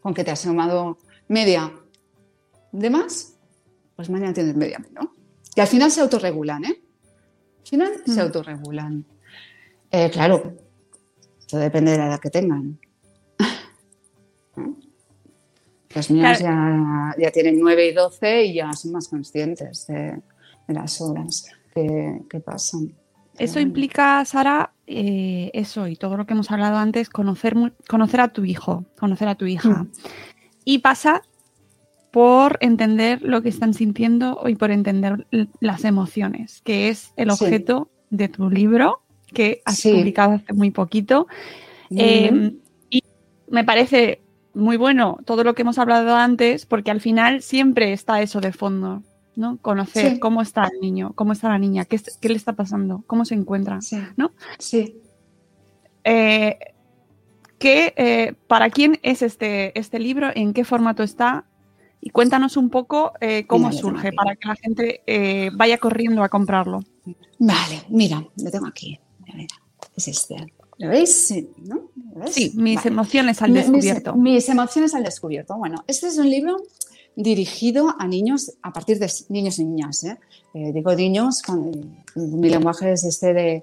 Con que te has sumado media de más, pues mañana tienes media menos. Y al final se autorregulan, ¿eh? Al final se mm. autorregulan. Eh, claro, todo depende de la edad que tengan. Los míos ya, tienen 9 y 12 y ya son más conscientes de, las horas que, pasan. Eso implica, Sara, eh, eso y todo lo que hemos hablado antes, conocer, conocer a tu hijo, conocer a tu hija. Mm. Y pasa por entender lo que están sintiendo y por entender las emociones, que es el objeto de tu libro que has publicado hace muy poquito. Em, y me parece muy bueno todo lo que hemos hablado antes, porque al final siempre está eso de fondo, ¿no? Conocer cómo está el niño, cómo está la niña, qué, qué le está pasando, cómo se encuentra, ¿no? Sí. Eh, eh, ¿Para quién es este, este libro? ¿En qué formato está? Y cuéntanos un poco eh, cómo surge para que la gente vaya corriendo a comprarlo. Vale, mira, lo tengo aquí es este. ¿Lo veis? Sí, ¿no? sí mis emociones al descubierto. Mis, emociones al descubierto. Bueno, este es un libro dirigido a niños, a partir de niños y niñas. ¿eh? Eh, digo niños, mi lenguaje es este de...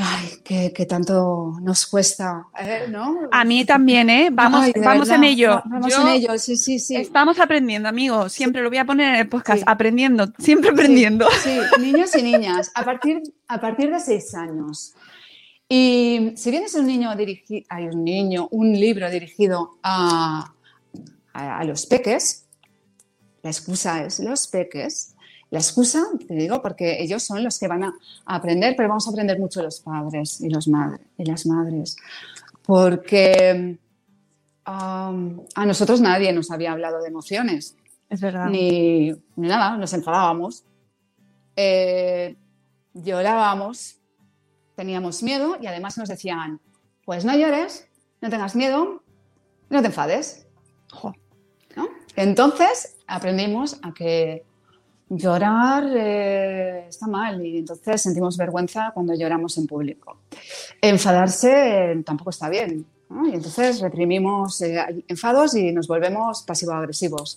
Ay, que, tanto nos cuesta, ¿eh? ¿no? A mí también, ¿eh? Vamos, vamos en ello. Vamos en ello, sí, sí, sí. Estamos aprendiendo, amigos. Siempre lo voy a poner en el podcast, aprendiendo, siempre aprendiendo. Sí, niños y niñas, a partir, a partir de seis años. Y si bien es un niño dirigido, hay un niño, un libro dirigido a, a, los peques, la excusa es los peques. La excusa, te digo, porque ellos son los que van a aprender, pero vamos a aprender mucho los padres y, los madres, y las madres. Porque a nosotros nadie nos había hablado de emociones. Es verdad. Ni, nada, nos enfadábamos, eh, llorábamos, teníamos miedo y además nos decían, pues no llores, no tengas miedo, no te enfades. Entonces aprendimos a que llorar eh, está mal y entonces sentimos vergüenza cuando lloramos en público. Enfadarse eh, tampoco está bien. Y entonces reprimimos eh, enfados y nos volvemos pasivo-agresivos.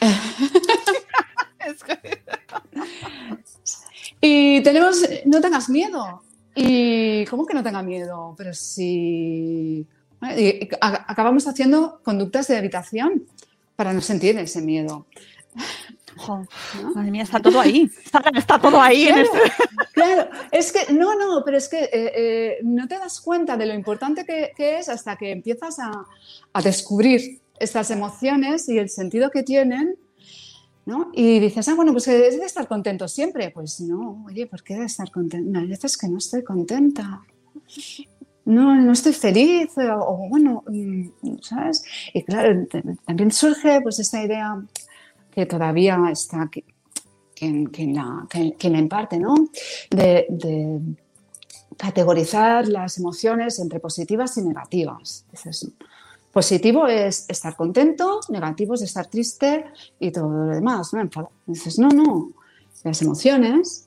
y tenemos, no tengas miedo. ¿Y cómo que no tenga miedo? Pero si acabamos haciendo conductas de evitación para no sentir ese miedo. Madre mía, está todo ahí. Está, todo ahí. Este claro, es que, no, no, pero es que eh, eh, no te das cuenta de lo importante que, es hasta que empiezas a, descubrir estas emociones y el sentido que tienen. ¿no? Y dices, ah, bueno, pues es de estar contento siempre. Pues no, oye, ¿por qué de estar contento? No, hay veces que no estoy contenta. No, no estoy feliz, o, bueno, mm, ¿sabes? Y claro, también surge pues esta idea que todavía está quien, la, la, imparte, ¿no? De, categorizar las emociones entre positivas y negativas. positivo es estar contento, negativo es estar triste y todo lo demás, ¿no? Dices, no, no, las emociones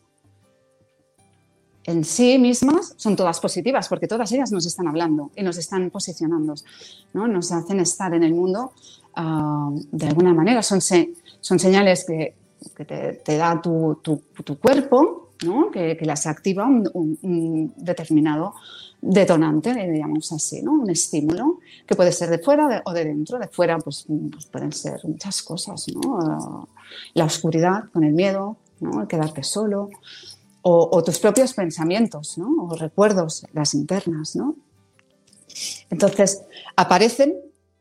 en sí mismas son todas positivas, porque todas ellas nos están hablando y nos están posicionando, ¿no? nos hacen estar en el mundo ah, de alguna manera. Son, son señales que, te, da tu, cuerpo, que, las activa un, determinado detonante, digamos así, ¿no? un estímulo, que puede ser de fuera o de dentro. De fuera pues, pues, pueden ser muchas cosas, la oscuridad con el miedo, ¿no? el quedarte solo, o, tus propios pensamientos o recuerdos, las internas. ¿no? Entonces, aparecen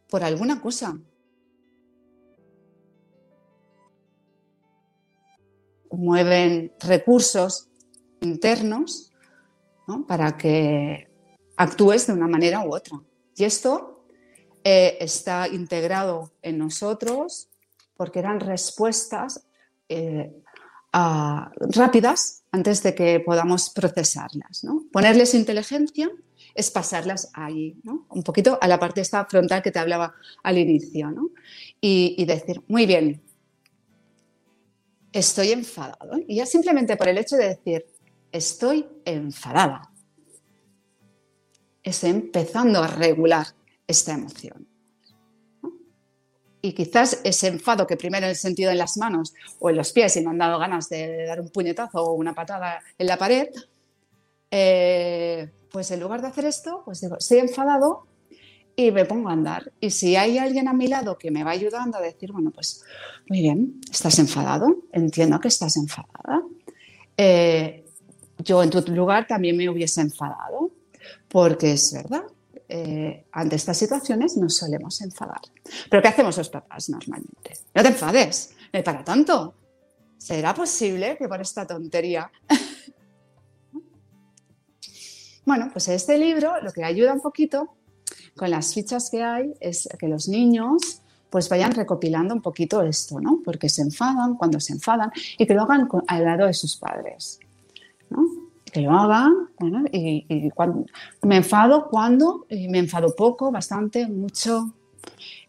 por alguna cosa, mueven recursos internos para que actúes de una manera u otra. Y esto eh, está integrado en nosotros porque eran respuestas eh, rápidas antes de que podamos procesarlas. Ponerles inteligencia es pasarlas ahí, un poquito a la parte esta frontal que te hablaba al inicio, y decir, muy bien, estoy enfadado. Y ya simplemente por el hecho de decir, estoy enfadada, estoy empezando a regular esta emoción. Y quizás ese enfado que primero he sentido en las manos o en los pies y me han dado ganas de dar un puñetazo o una patada en la pared, eh, pues en lugar de hacer esto, pues digo, estoy enfadado, y me pongo a andar. Y si hay alguien a mi lado que me va ayudando a decir, bueno, pues muy bien, estás enfadado, entiendo que estás enfadada. Eh, yo en tu lugar también me hubiese enfadado, porque es verdad, eh, ante estas situaciones nos solemos enfadar. Pero ¿qué hacemos los papás normalmente? No te enfades, no para tanto. ¿Será posible que por esta tontería... bueno, pues este libro lo que ayuda un poquito con las fichas que hay es que los niños pues vayan recopilando un poquito esto, ¿no? Porque se enfadan, cuando se enfadan, y que lo hagan al lado de sus padres, ¿no? Que lo hagan, bueno, y, cuando, me enfado cuando, me enfado poco, bastante, mucho,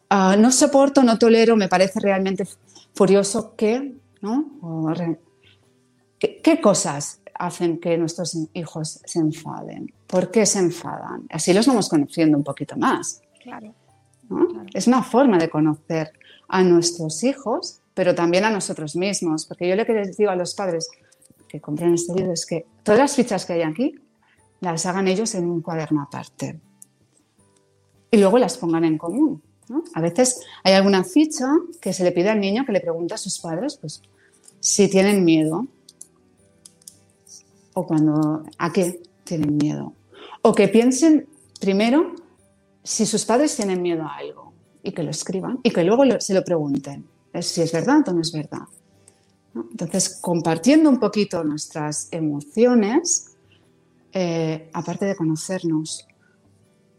ah, no soporto, no tolero, me parece realmente furioso que, ¿no? ¿Qué, cosas hacen que nuestros hijos se enfaden? ¿Por qué se enfadan? Así los vamos conociendo un poquito más. Claro. Es una forma de conocer a nuestros hijos, pero también a nosotros mismos. Porque yo lo que les digo a los padres que compren este libro es que todas las fichas que hay aquí las hagan ellos en un cuaderno aparte. Y luego las pongan en común. A veces hay alguna ficha que se le pide al niño que le pregunte a sus padres pues, si tienen miedo o cuando, a qué tienen miedo. O que piensen primero si sus padres tienen miedo a algo y que lo escriban y que luego se lo pregunten si es verdad o no es verdad. Entonces, compartiendo un poquito nuestras emociones, eh, aparte de conocernos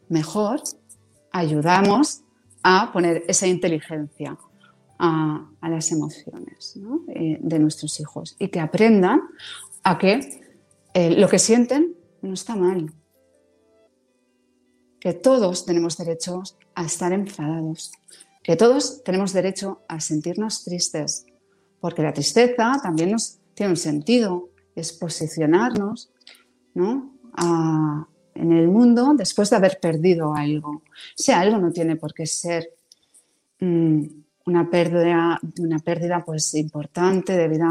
mejor, ayudamos a poner esa inteligencia a, las emociones eh, de nuestros hijos y que aprendan a que eh, lo que sienten no está mal, que todos tenemos derecho a estar enfadados, que todos tenemos derecho a sentirnos tristes, porque la tristeza también nos tiene un sentido, es posicionarnos en el mundo después de haber perdido algo. Si algo no tiene por qué ser mm, una pérdida, una pérdida pues, importante debido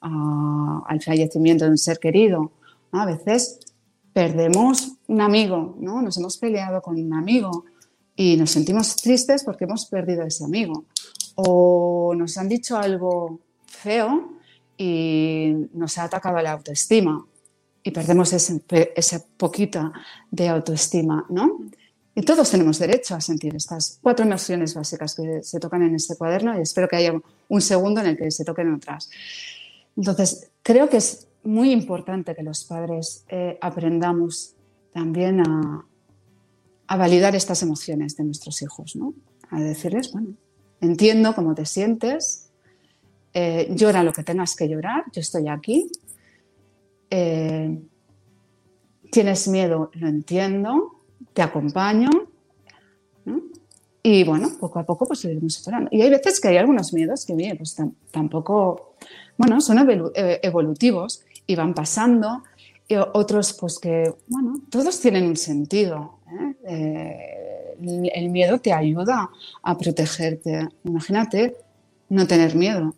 al fallecimiento de un ser querido. A veces perdemos un amigo, ¿no? nos hemos peleado con un amigo y nos sentimos tristes porque hemos perdido a ese amigo. O nos han dicho algo feo y nos ha atacado la autoestima y perdemos ese, esa poquita de autoestima, ¿no? Y todos tenemos derecho a sentir estas cuatro emociones básicas que se tocan en este cuaderno y espero que haya un segundo en el que se toquen otras. Entonces, creo que es muy importante que los padres eh, aprendamos también a, validar estas emociones de nuestros hijos, ¿no? A decirles, bueno, entiendo cómo te sientes, eh, llora lo que tengas que llorar, yo estoy aquí, eh, tienes miedo, lo entiendo, te acompaño. Y bueno, poco a poco pues iremos superando. Y hay veces que hay algunos miedos que, bien, pues tampoco, bueno, son evolutivos y van pasando. Y otros, pues que, bueno, todos tienen un sentido. ¿eh? el miedo te ayuda a protegerte. Imagínate no tener miedo.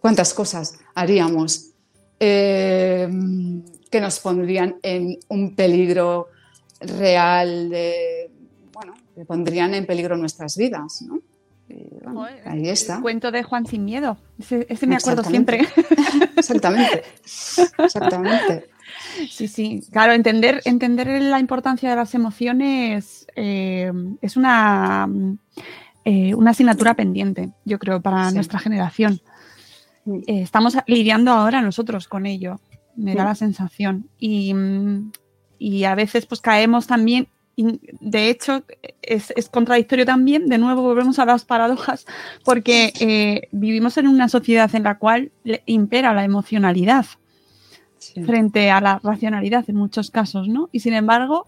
¿Cuántas cosas haríamos eh, que nos pondrían en un peligro real de, bueno, que pondrían en peligro nuestras vidas, ¿no? Ahí está. El cuento de Juan sin miedo. Ese, me acuerdo siempre. Exactamente. Exactamente. Sí, sí. Claro, entender, entender la importancia de las emociones eh, es una, eh, una asignatura pendiente, yo creo, para nuestra generación. Eh, estamos lidiando ahora nosotros con ello, me da la sensación. Y, a veces pues caemos también, de hecho es, contradictorio también, de nuevo volvemos a las paradojas, porque eh, vivimos en una sociedad en la cual impera la emocionalidad frente a la racionalidad en muchos casos, ¿no? Y sin embargo,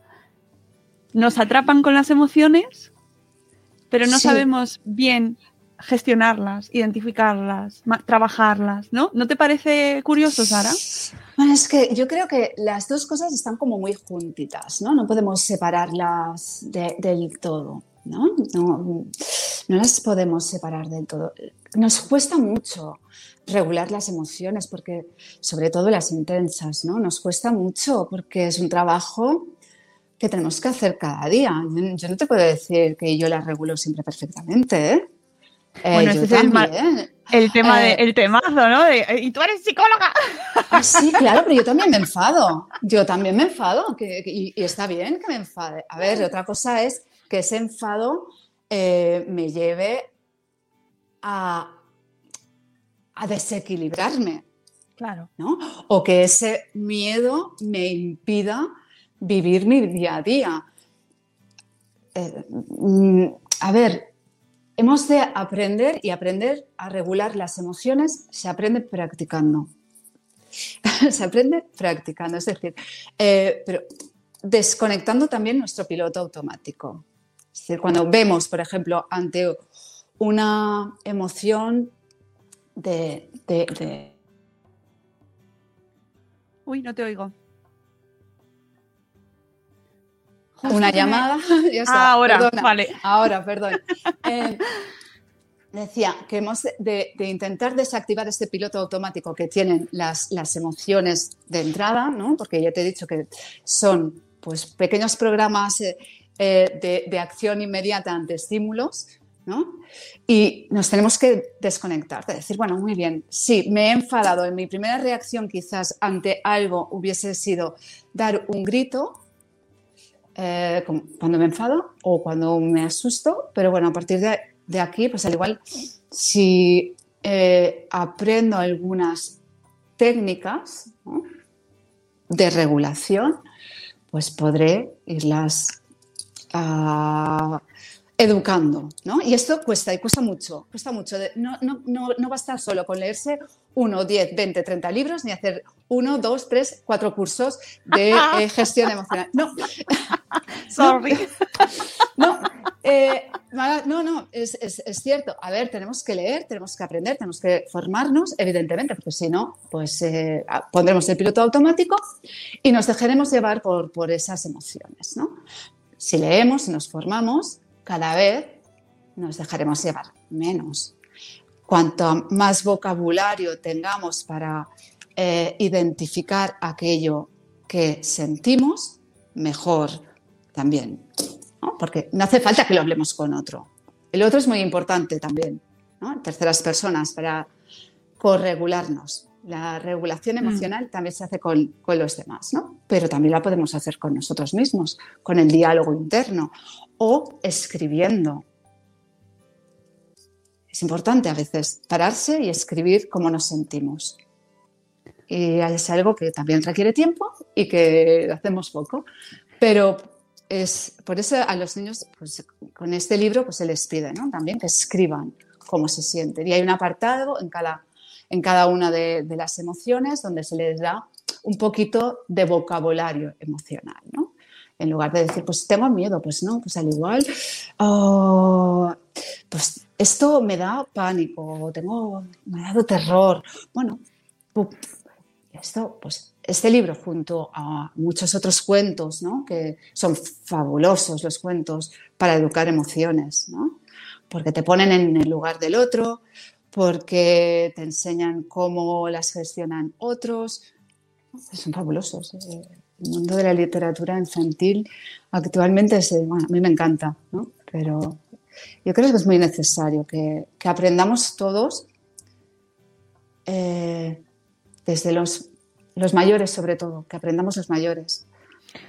nos atrapan con las emociones, pero no sabemos bien gestionarlas, identificarlas, trabajarlas, ¿no? ¿No te parece curioso, Sara? Es que yo creo que las dos cosas están como muy juntitas, ¿no? No podemos separarlas del todo, ¿no? ¿no? las podemos separar del todo. Nos cuesta mucho regular las emociones, porque sobre todo las intensas, ¿no? Nos cuesta mucho porque es un trabajo que tenemos que hacer cada día. Yo no te puedo decir que yo las regulo siempre perfectamente, ¿eh? Eh, bueno, ese es el, tema de, eh, el temazo, ¿no? Eh, y tú eres psicóloga. Ah, sí, claro, pero yo también me enfado. Yo también me enfado y, está bien que me enfade. A ver, otra cosa es que ese enfado me lleve a, a desequilibrarme. Claro. ¿no? O que ese miedo me impida vivir mi día a día. Mm, a ver, Hemos de aprender y aprender a regular las emociones se aprende practicando. se aprende practicando, es decir, eh, pero desconectando también nuestro piloto automático. Es decir, cuando vemos, por ejemplo, ante una emoción de, Uy, no te oigo. Una llamada. Ah, ahora, vale. Ahora, perdón. Eh, decía que hemos de, intentar desactivar este piloto automático que tienen las, las emociones de entrada, ¿no? porque ya te he dicho que son pues, pequeños programas eh, eh, de, acción inmediata ante estímulos. ¿no? Y nos tenemos que desconectar, de decir, bueno, muy bien, sí, me he enfadado. En mi primera reacción quizás ante algo hubiese sido dar un grito, eh, cuando me enfado o cuando me asusto, pero bueno, a partir de, aquí, pues al igual, si eh, aprendo algunas técnicas de regulación, pues podré irlas a educando, ¿no? Y esto cuesta, y cuesta mucho, cuesta mucho. No, no, no, no basta solo con leerse uno, 10, 20, 30 libros, ni hacer uno, dos, tres, cuatro cursos de eh, gestión emocional. No. Sorry. No, eh, no, no, es, es, es, cierto. A ver, tenemos que leer, tenemos que aprender, tenemos que formarnos, evidentemente, porque si no, pues eh, pondremos el piloto automático y nos dejaremos llevar por, por esas emociones, ¿no? Si leemos, si nos formamos, cada vez nos dejaremos llevar menos. Cuanto más vocabulario tengamos para eh, identificar aquello que sentimos, mejor también. Porque no hace falta que lo hablemos con otro. El otro es muy importante también, terceras personas, para corregularnos. La regulación mm. emocional también se hace con, con, los demás, ¿no? pero también la podemos hacer con nosotros mismos, con el diálogo interno o escribiendo. Es importante a veces pararse y escribir cómo nos sentimos. Y es algo que también requiere tiempo y que hacemos poco. Pero es, por eso a los niños, pues, con este libro, pues se les pide ¿no? también que escriban cómo se sienten. Y hay un apartado en cada, en cada una de, de las emociones donde se les da un poquito de vocabulario emocional. ¿no? En lugar de decir, pues tengo miedo, pues no, pues al igual, oh, pues esto me da pánico, tengo, me ha dado terror. Bueno, esto, pues este libro junto a muchos otros cuentos, ¿no? que son fabulosos los cuentos para educar emociones, ¿no? porque te ponen en el lugar del otro, porque te enseñan cómo las gestionan otros, son fabulosos. Eh, el mundo de la literatura infantil actualmente es, a mí me encanta, ¿no? pero yo creo que es muy necesario que, que aprendamos todos, eh, desde los, los mayores sobre todo, que aprendamos los mayores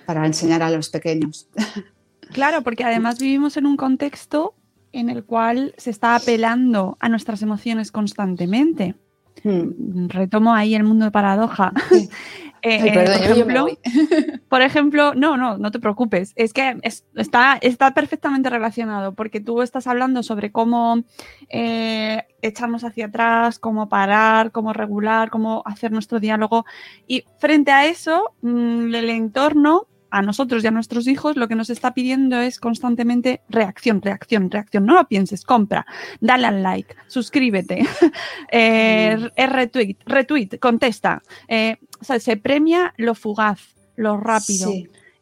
para enseñar a los pequeños. Claro, porque además vivimos en un contexto en el cual se está apelando a nuestras emociones constantemente. Hmm. Retomo ahí el mundo de paradoja. Eh, por, ejemplo, por ejemplo, no, no, no te preocupes. Es que está, está perfectamente relacionado porque tú estás hablando sobre cómo eh, echarnos hacia atrás, cómo parar, cómo regular, cómo hacer nuestro diálogo. Y frente a eso, mm, el entorno a nosotros y a nuestros hijos lo que nos está pidiendo es constantemente reacción, reacción, reacción. No lo pienses, compra, dale al like, suscríbete, eh, mm. retweet, retweet, contesta. Eh, se premia lo fugaz, lo rápido,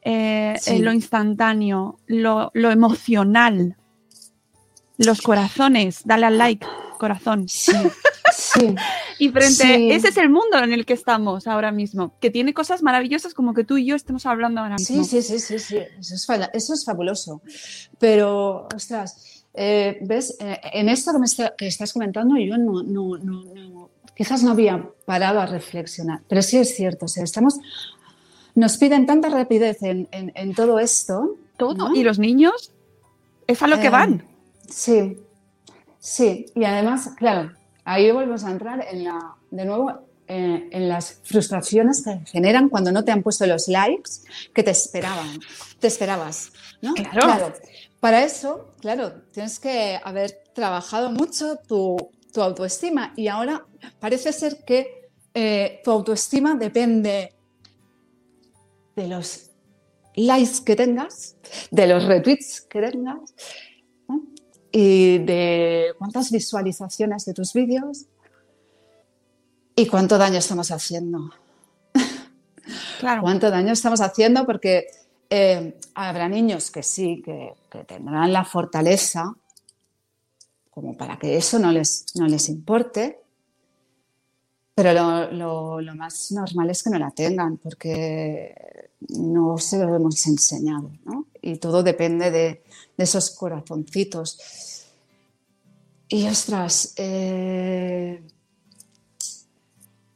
eh, lo instantáneo, lo, lo emocional. Los corazones, dale al like, corazón. Sí. Sí. y frente, ese es el mundo en el que estamos ahora mismo, que tiene cosas maravillosas como que tú y yo estemos hablando ahora mismo. Sí, sí, sí, sí, Eso, es, eso es fabuloso. Pero, ostras, eh, ¿ves? Eh, en esto que me estás comentando, yo no, no, no, quizás no había parado a reflexionar, pero sí es cierto, o sea, estamos, nos piden tanta rapidez en, en, todo esto. Todo. Y los niños, es a lo que eh, van. Sí, sí, y además, claro, ahí volvemos a entrar en la, de nuevo eh, en las frustraciones que generan cuando no te han puesto los likes que te esperaban, te esperabas, ¿no? Claro. Para eso, claro, tienes que haber trabajado mucho tu, tu autoestima y ahora parece ser que eh, tu autoestima depende de los likes que tengas, de los retweets que tengas, y de cuántas visualizaciones de tus vídeos y cuánto daño estamos haciendo. Claro. Cuánto daño estamos haciendo porque eh, habrá niños que sí, que, tendrán la fortaleza como para que eso no les, no les importe, pero lo, lo, más normal es que no la tengan porque no se lo hemos enseñado, ¿no? Y todo depende de, esos corazoncitos. Y ostras, eh,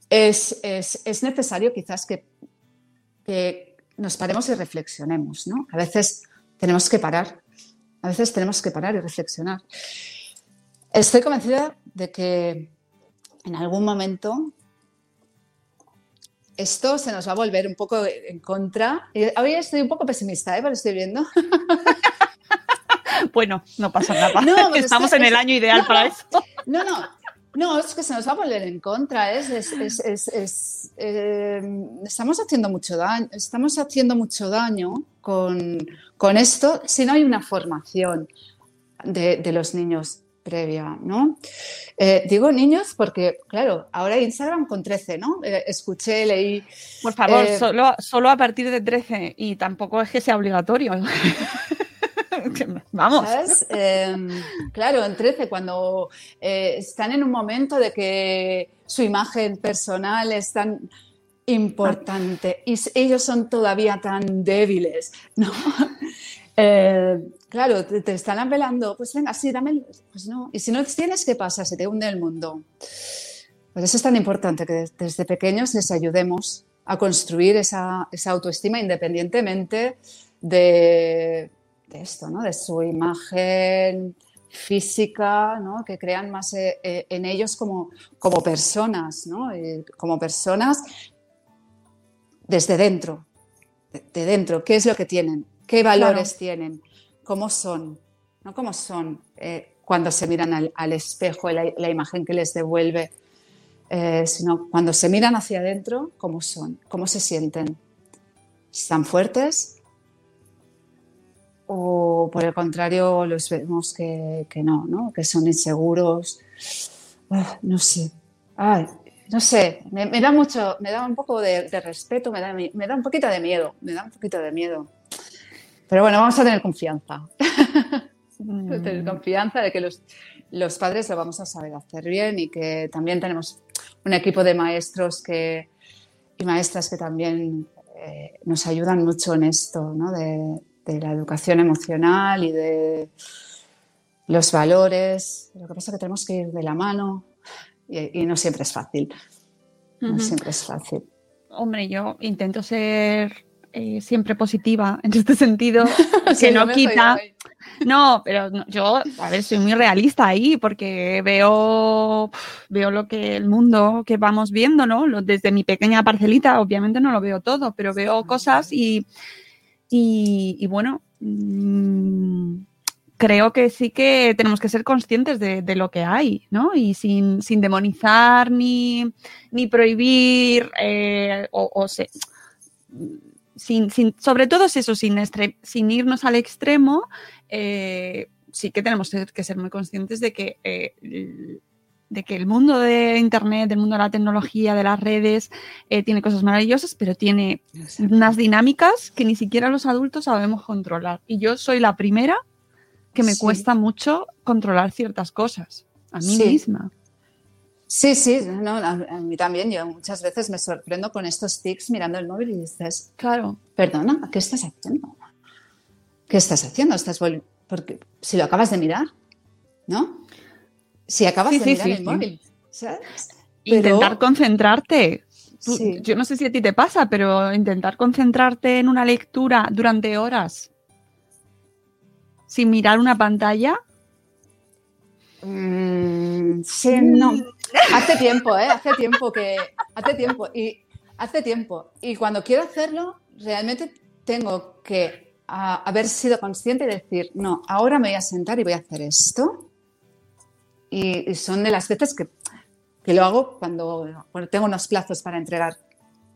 es, es, es, necesario quizás que, que, nos paremos y reflexionemos, ¿no? A veces tenemos que parar, a veces tenemos que parar y reflexionar. Estoy convencida de que en algún momento esto se nos va a volver un poco en contra. Hoy estoy un poco pesimista, ¿eh? Pero estoy viendo. bueno, no pasa nada. No, Estamos en el año ideal para eso. No, no, no, es que se nos va a volver en contra. Es, eh, estamos haciendo mucho daño, estamos haciendo mucho daño con, esto si no hay una formación de los niños previa, ¿no? Eh, digo niños porque, claro, ahora Instagram con 13, ¿no? Eh, escuché, leí... Por favor, eh, solo, solo a partir de 13 y tampoco es que sea obligatorio. Vamos. Em, claro, en 13, cuando están en un momento de que su imagen personal es tan importante y ellos son todavía tan débiles, ¿no? Claro, te, están apelando, pues venga, sí, dame, pues no. Y si no tienes, ¿qué pasa? Se te hunde el mundo. Pues eso es tan importante que desde pequeños les ayudemos a construir esa, autoestima independientemente de, esto, ¿no? De su imagen física, ¿no? Que crean más eh, eh, en ellos como, como personas, ¿no? como personas desde dentro, de, dentro. ¿Qué es lo que tienen? ¿Qué valores tienen? cómo son, no cómo son eh, cuando se miran al, espejo, la, la, imagen que les devuelve, eh, sino cuando se miran hacia adentro, cómo son, cómo se sienten. ¿Están fuertes? ¿O por el contrario los vemos que, no, ¿no? que son inseguros? Ah, no sé. no sé, me, da mucho, me da un poco de, respeto, me da, me da un poquito de miedo, me da un poquito de miedo. Pero bueno, vamos a tener confianza. tener confianza de que los, los, padres lo vamos a saber hacer bien y que también tenemos un equipo de maestros que, y maestras que también eh, nos ayudan mucho en esto, ¿no? de, la educación emocional y de los valores. Lo que pasa es que tenemos que ir de la mano y, no siempre es fácil. No siempre es fácil. Hombre, yo intento ser eh, siempre positiva en este sentido, que no, quita. No, pero yo, a ver, soy muy realista ahí porque veo, veo lo que el mundo que vamos viendo, ¿no? Desde mi pequeña parcelita, obviamente no lo veo todo, pero veo cosas y, y, bueno, mm, creo que sí que tenemos que ser conscientes de, lo que hay, ¿no? Y sin, demonizar ni, prohibir eh, o, o sin, sobre todo eso, sin, sin irnos al extremo, eh, sí que tenemos que ser muy conscientes de que, eh, de que el mundo de Internet, el mundo de la tecnología, de las redes, eh, tiene cosas maravillosas, pero tiene unas dinámicas que ni siquiera los adultos sabemos controlar. Y yo soy la primera que me cuesta mucho controlar ciertas cosas, a mí misma. Sí, sí, no, a, mí también. Yo muchas veces me sorprendo con estos tics mirando el móvil y dices, claro, perdona, ¿qué estás haciendo? ¿Qué estás haciendo? Estás porque si lo acabas de mirar, ¿no? Si acabas de mirar el móvil, ¿sabes? Intentar concentrarte. yo no sé si a ti te pasa, pero intentar concentrarte en una lectura durante horas sin mirar una pantalla. Mm, sí, no. Hace tiempo, ¿eh? Hace tiempo que... Hace tiempo. Y hace tiempo. Y cuando quiero hacerlo, realmente tengo que haber sido consciente y decir, no, ahora me voy a sentar y voy a hacer esto. Y, son de las veces que, que lo hago cuando tengo unos plazos para entregar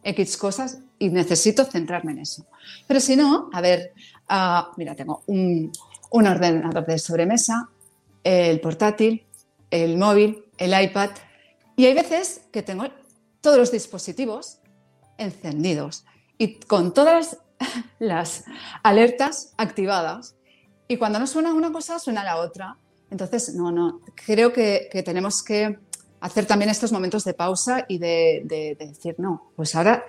X cosas y necesito centrarme en eso. Pero si no, a ver, ah, mira, tengo un, un ordenador de sobremesa, el portátil, el móvil, el iPad, y hay veces que tengo todos los dispositivos encendidos y con todas las alertas activadas. Y cuando no suena una cosa, suena la otra. Entonces, no, no, creo que, tenemos que hacer también estos momentos de pausa y de, decir, no, pues ahora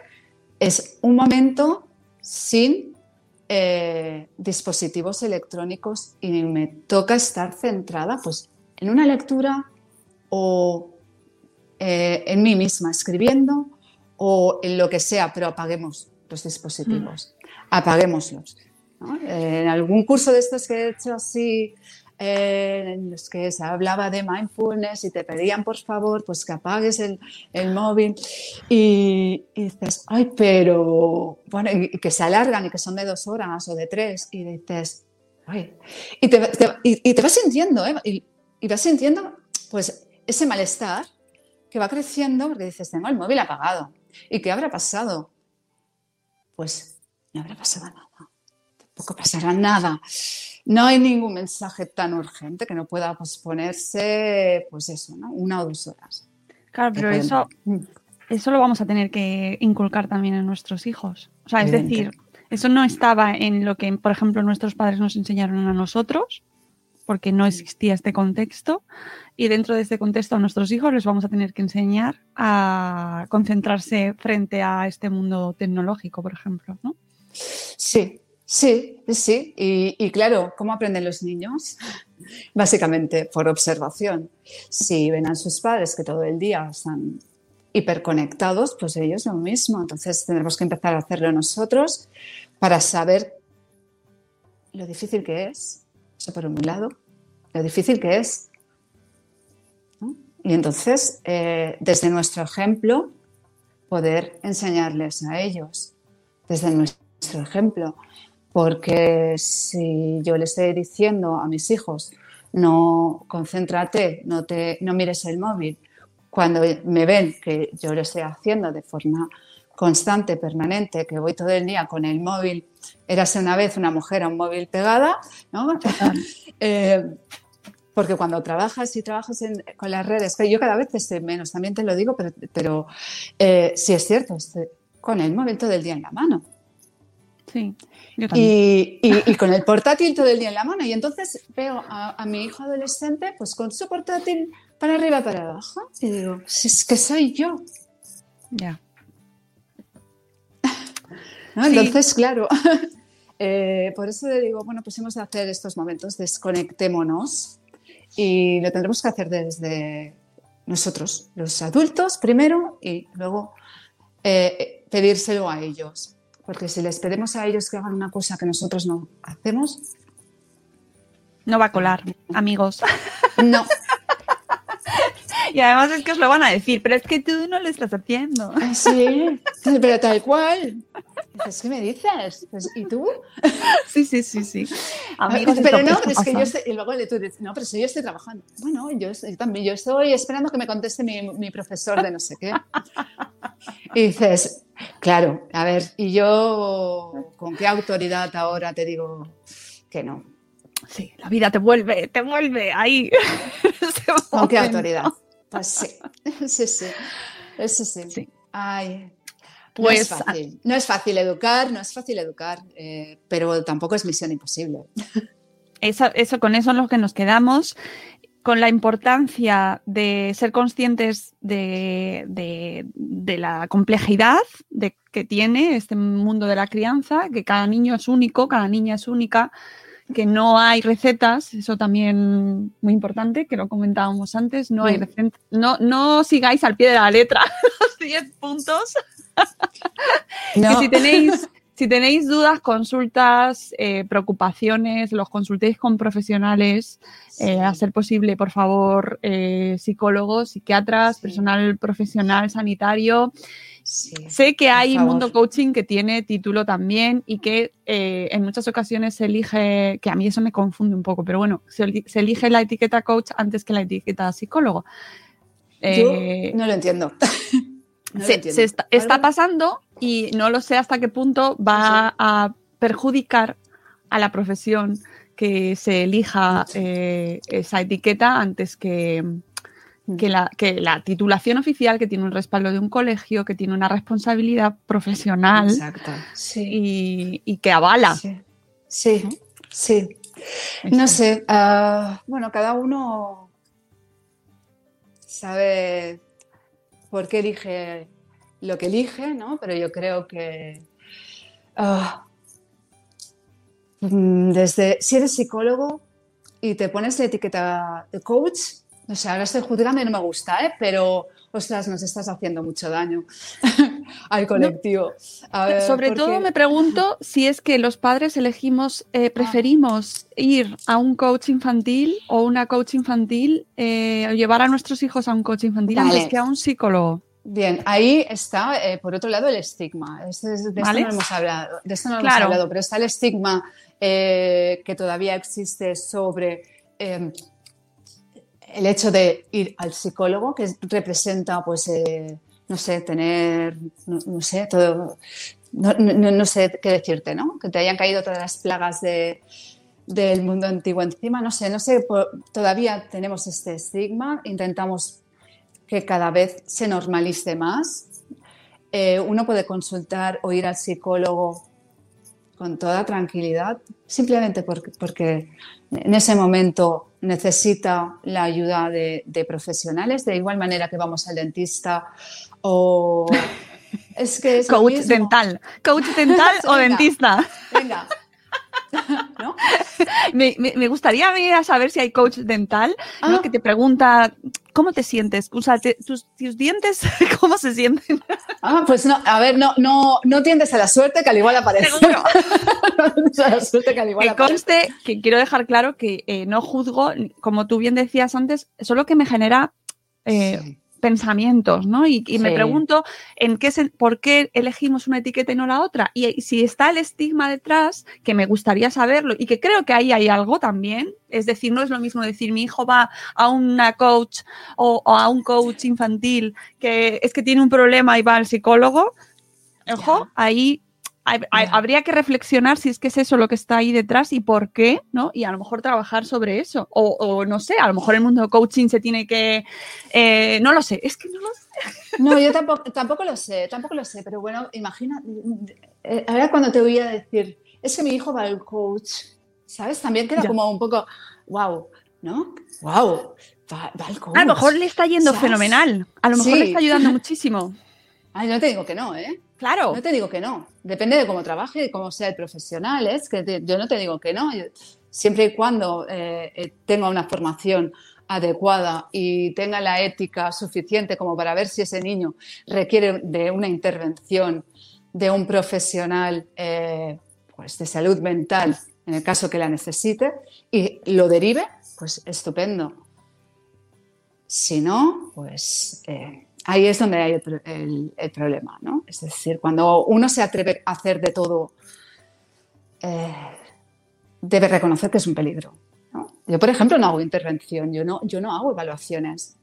es un momento sin eh, dispositivos electrónicos y me toca estar centrada pues, en una lectura o eh, en mí misma escribiendo o en lo que sea, pero apaguemos los dispositivos, apaguémoslos. En algún curso de estos que he hecho así, eh, en los que se hablaba de mindfulness y te pedían por favor pues que apagues el, móvil y, dices, ay, pero bueno, y, que se alargan y que son de dos horas o de tres y dices, ay, y te, y, te vas sintiendo, ¿eh? y, vas sintiendo pues ese malestar que va creciendo porque dices, tengo el móvil apagado. ¿Y qué habrá pasado? Pues no habrá pasado nada. Tampoco pasará nada. No hay ningún mensaje tan urgente que no pueda posponerse, pues eso, ¿no? Una o dos horas. Claro, pero eso, eso lo vamos a tener que inculcar también en nuestros hijos. O sea, es decir, eso no estaba en lo que, por ejemplo, nuestros padres nos enseñaron a nosotros, porque no existía este contexto. Y dentro de este contexto a nuestros hijos les vamos a tener que enseñar a concentrarse frente a este mundo tecnológico, por ejemplo, ¿no? Sí, sí, sí. Y, claro, ¿cómo aprenden los niños? Básicamente por observación. Si ven a sus padres que todo el día están hiperconectados, pues ellos lo mismo. Entonces tendremos que empezar a hacerlo nosotros para saber lo difícil que es eso por un lado, lo difícil que es. Y entonces, eh, desde nuestro ejemplo, poder enseñarles a ellos, desde nuestro ejemplo. Porque si yo les estoy diciendo a mis hijos, no concéntrate, no, te, no mires el móvil, cuando me ven que yo lo estoy haciendo de forma constante, permanente, que voy todo el día con el móvil, érase una vez una mujer a un móvil pegada, ¿no? Eh, porque cuando trabajas y trabajas con las redes, que yo cada vez estoy menos, también te lo digo, pero, pero eh, sí es cierto, con el móvil todo el día en la mano. Sí, y, y, con el portátil todo el día en la mano. Y entonces veo a, a, mi hijo adolescente pues con su portátil para arriba, para abajo. Y digo, si es que soy yo. Ya. Entonces, claro, eh, por eso le digo, bueno, pues hemos de hacer estos momentos, desconectémonos y lo tendremos que hacer desde nosotros, los adultos primero y luego eh, pedírselo a ellos. Porque si les pedimos a ellos que hagan una cosa que nosotros no hacemos... No va a colar, amigos. No, Y además es que os lo van a decir, pero es que tú no lo estás haciendo. Sí, pero tal cual. ¿Qué me dices? Pues, ¿Y tú? Sí, sí, sí, sí. Amigos, pero no, pero es que yo estoy, y luego tú dices, no, pero si yo estoy trabajando. Bueno, yo, también, yo estoy esperando que me conteste mi, mi profesor de no sé qué. Y dices, claro, a ver, ¿y yo con qué autoridad ahora te digo que no? Sí, la vida te vuelve, te vuelve ahí. ¿Con qué autoridad? Pues sí, sí, sí. Eso sí. Ay, no es, pues, fácil. no es fácil educar, no es fácil educar, eh, pero tampoco es misión imposible. Eso, eso, con eso es lo que nos quedamos, con la importancia de ser conscientes de, de, la complejidad de, que tiene este mundo de la crianza, que cada niño es único, cada niña es única, que no hay recetas, eso también muy importante, que lo comentábamos antes, no hay recetas, no, no sigáis al pie de la letra los 10 puntos. si tenéis, si tenéis dudas, consultas, eh, preocupaciones, los consultéis con profesionales, eh, a ser posible, por favor, eh, psicólogos, psiquiatras, personal profesional sanitario. sé que hay mundo coaching que tiene título también y que eh, en muchas ocasiones se elige, que a mí eso me confunde un poco, pero bueno, se, elige la etiqueta coach antes que la etiqueta psicólogo. Yo no lo entiendo. se, está, pasando y no lo sé hasta qué punto va a perjudicar a la profesión que se elija eh, esa etiqueta antes que, que, la, que la titulación oficial, que tiene un respaldo de un colegio, que tiene una responsabilidad profesional y, que avala. Sí, sí. No sé, ah, bueno, cada uno sabe por qué elige lo que elige, ¿no? Pero yo creo que ah, Mm, desde, si eres psicólogo y te pones la etiqueta de coach, no sé, ahora estoy juzgando y no me gusta, ¿eh? pero ostras, nos estás haciendo mucho daño al colectivo. Sobre todo me pregunto si es que los padres elegimos, eh, preferimos ir a un coach infantil o una coach infantil, eh, llevar a nuestros hijos a un coach infantil antes que a un psicólogo. Bien, ahí está, eh, por otro lado, el estigma. de esto no hemos hablado, de esto no hemos hablado, pero está el estigma que todavía existe sobre el hecho de ir al psicólogo, que representa, pues, eh, no sé, tener, no, sé, todo, no, sé qué decirte, ¿no? Que te hayan caído todas las plagas del mundo antiguo encima, no sé, no sé, todavía tenemos este estigma, intentamos que cada vez se normalice más. Eh, uno puede consultar o ir al psicólogo con toda tranquilidad, simplemente porque, porque en ese momento necesita la ayuda de, profesionales, de igual manera que vamos al dentista o... Es que coach dental, coach dental o dentista. Venga, me, gustaría a saber si hay coach dental ah. que te pregunta cómo te sientes, o sea, tus, dientes, ¿cómo se sienten? Ah, pues no, a ver, no, no, no tiendes a la suerte que al igual aparece. a la suerte que al igual que conste que quiero dejar claro que eh, no juzgo, como tú bien decías antes, solo que me genera eh, pensamientos, ¿no? Y, me pregunto en qué por qué elegimos una etiqueta y no la otra. Y, si está el estigma detrás, que me gustaría saberlo y que creo que ahí hay algo también. Es decir, no es lo mismo decir mi hijo va a una coach o, a un coach infantil que es que tiene un problema y va al psicólogo. Ojo, ahí habría que reflexionar si es que es eso lo que está ahí detrás y por qué, ¿no? Y a lo mejor trabajar sobre eso. O, no sé, a lo mejor el mundo de coaching se tiene que. Eh, no lo sé, es que no lo sé. No, yo tampoco, tampoco lo sé, tampoco lo sé, pero bueno, imagina. Eh, ahora cuando te voy a decir, es que mi hijo va al coach, ¿sabes? También queda como un poco, wow, ¿no? Wow. Va, al coach. A lo mejor le está yendo fenomenal. A lo mejor le está ayudando muchísimo. Ay, no te digo que no, ¿eh? Claro. No te digo que no. Depende de cómo trabaje y cómo sea el profesional. Es que yo no te digo que no. siempre y cuando eh, eh, tenga una formación adecuada y tenga la ética suficiente como para ver si ese niño requiere de una intervención de un profesional eh, pues de salud mental, en el caso que la necesite, y lo derive, pues estupendo. Si no, pues ahí es donde hay el, problema, ¿no? Es decir, cuando uno se atreve a hacer de todo, eh, debe reconocer que es un peligro. Yo, por ejemplo, no hago intervención, yo no, yo no hago evaluaciones.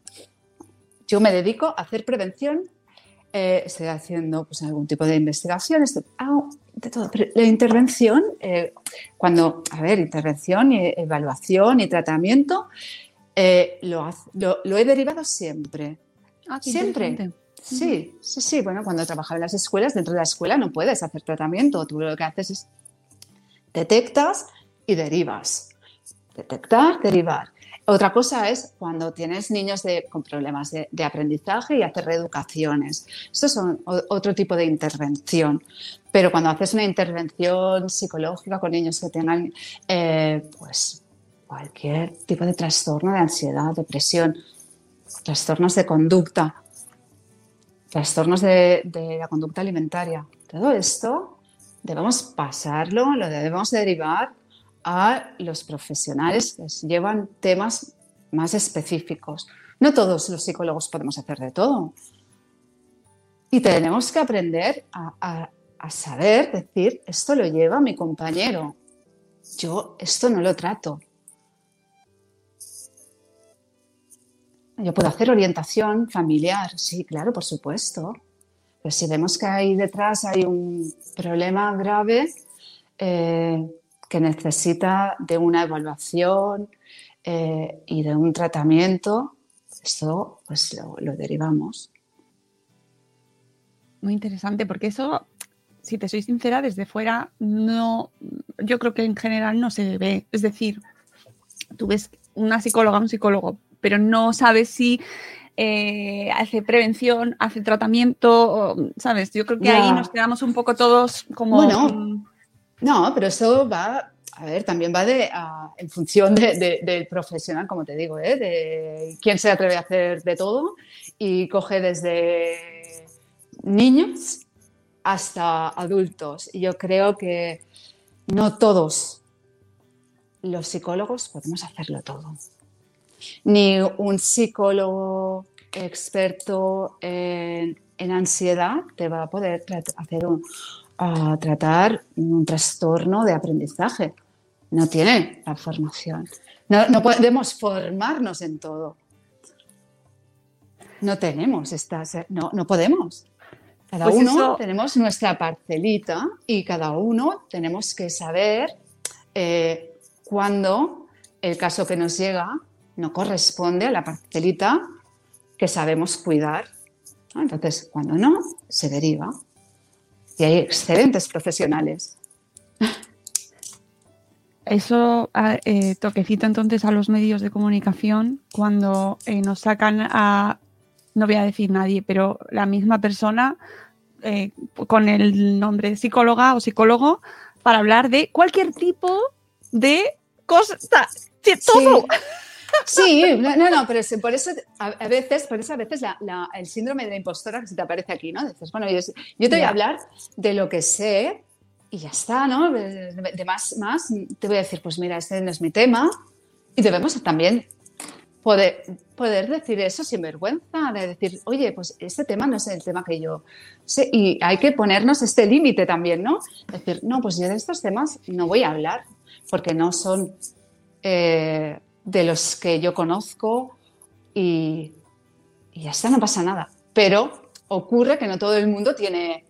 Yo me dedico a hacer prevención, eh, estoy haciendo pues, algún tipo de investigación, hago de todo. Pero la intervención, eh, cuando, a ver, intervención, y evaluación y tratamiento, lo he derivado siempre Ah, Siempre. Sí, sí, sí. Bueno, cuando trabajaba en las escuelas, dentro de la escuela no puedes hacer tratamiento. Tú lo que haces es detectas y derivas. Detectar, derivar. Otra cosa es cuando tienes niños con problemas de, aprendizaje y hacer reeducaciones. Eso es otro tipo de intervención. Pero cuando haces una intervención psicológica con niños que tengan eh, pues, cualquier tipo de trastorno de ansiedad, depresión, trastornos de conducta, trastornos de, la conducta alimentaria. Todo esto debemos pasarlo, lo debemos derivar a los profesionales que llevan temas más específicos. No todos los psicólogos podemos hacer de todo. Y tenemos que aprender a, saber decir, esto lo lleva mi compañero. Yo esto no lo trato. Yo puedo hacer orientación familiar, sí, claro, por supuesto. Pero si vemos que ahí detrás hay un problema grave eh, que necesita de una evaluación eh, y de un tratamiento, esto pues lo, lo derivamos. Muy interesante, porque eso si te soy sincera, desde fuera no, yo creo que en general no se ve. Es decir, tú ves una psicóloga, un psicólogo pero no sabes si eh, hace prevención, hace tratamiento, ¿sabes? Yo creo que ahí nos quedamos un poco todos como... Bueno, no, pero eso va... a ver, también va de, en función del profesional, como te digo, ¿eh? de quién se atreve a hacer de todo y coge desde niños hasta adultos. Y yo creo que no todos los psicólogos podemos hacerlo todo. Ni un psicólogo experto en, ansiedad te va a poder hacer un, tratar un trastorno de aprendizaje. No tiene la formación. No, podemos formarnos en todo. No tenemos estas, no, no podemos. Cada pues uno tenemos nuestra parcelita y cada uno tenemos que saber eh, cuándo el caso que nos llega no corresponde a la parcelita que sabemos cuidar. Entonces, cuando no, se deriva. Y hay excelentes profesionales. Eso, ah, eh, toquecito entonces a los medios de comunicación, cuando eh, nos sacan a, no voy a decir nadie, pero la misma persona eh, con el nombre de psicóloga o psicólogo para hablar de cualquier tipo de cosa, de todo. Sí. No, no, pero por eso a, veces, por eso a veces el síndrome de la impostora que se te aparece aquí, ¿no? Dices, bueno, yo, te voy a hablar de lo que sé y ya está, ¿no? De, más, más, te voy a decir, pues mira, este no es mi tema y debemos también poder, poder decir eso sin vergüenza, de decir, oye, pues este tema no es el tema que yo sé, y hay que ponernos este límite también, ¿no? Decir, no, pues yo de estos temas no voy a hablar, porque no son eh, de los que yo conozco y, y ya está, no pasa nada. Pero ocurre que no todo el mundo tiene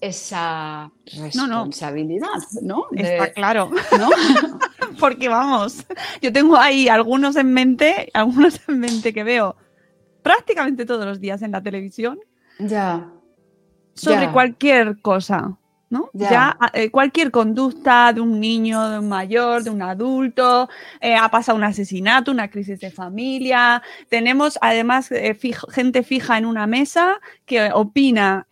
esa responsabilidad, ¿no? Está claro. ¿no? Porque vamos, yo tengo ahí algunos en mente, algunos en mente que veo prácticamente todos los días en la televisión. Ya. Sobre cualquier cosa. ¿No? Ya, eh, cualquier conducta de un niño, de un mayor, de un adulto, eh, ha pasado un asesinato, una crisis de familia. Tenemos además eh, gente fija en una mesa que opina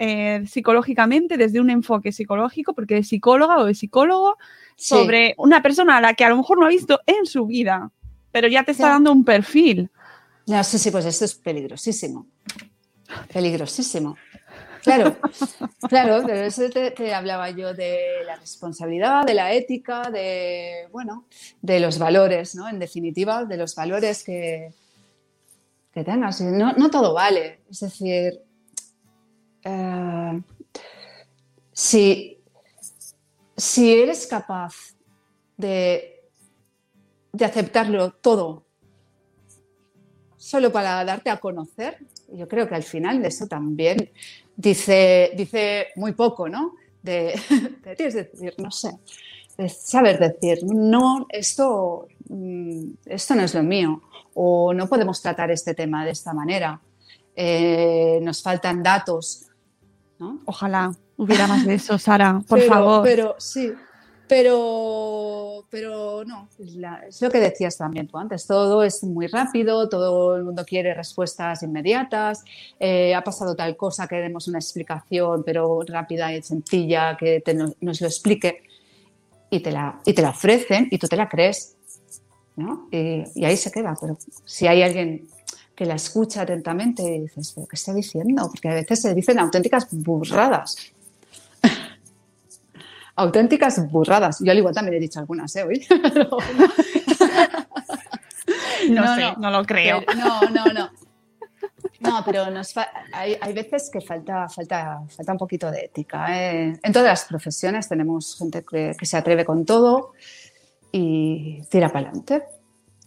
psicológicamente desde un enfoque psicológico, porque es psicóloga o es psicólogo, sobre una persona a la que a lo mejor no ha visto en su vida, pero ya te está dando un perfil. Sí, sí, pues esto es peligrosísimo. Peligrosísimo. Claro, claro, de eso te, hablaba yo de la responsabilidad, de la ética, de, bueno, de los valores, ¿no? En definitiva, de los valores que, que tengas. No, no todo vale. Es decir, eh, si, si eres capaz de, de aceptarlo todo solo para darte a conocer, yo creo que al final de eso también dice, dice muy poco, ¿no? De, tienes decir, no sé, de saber decir, no, esto, mm, esto no es lo mío, o no podemos tratar este tema de esta manera, eh, nos faltan datos. ¿no? Ojalá hubiera más de eso, Sara, por favor. Pero sí, pero, pero no, es lo que decías también tú antes, todo es muy rápido, todo el mundo quiere respuestas inmediatas, eh, ha pasado tal cosa, queremos una explicación, pero rápida y sencilla, que nos, lo explique y te, la, y te la ofrecen y tú te la crees, ¿no? Y, ahí se queda, pero si hay alguien que la escucha atentamente y dices, ¿pero qué está diciendo? Porque a veces se dicen auténticas burradas auténticas burradas. Yo al igual también he dicho algunas, ¿eh? Hoy. no, sé, no, lo creo. no, no, no. No, pero nos hay, hay, veces que falta, falta, falta un poquito de ética. ¿eh? En todas las profesiones tenemos gente que, que se atreve con todo y tira para adelante,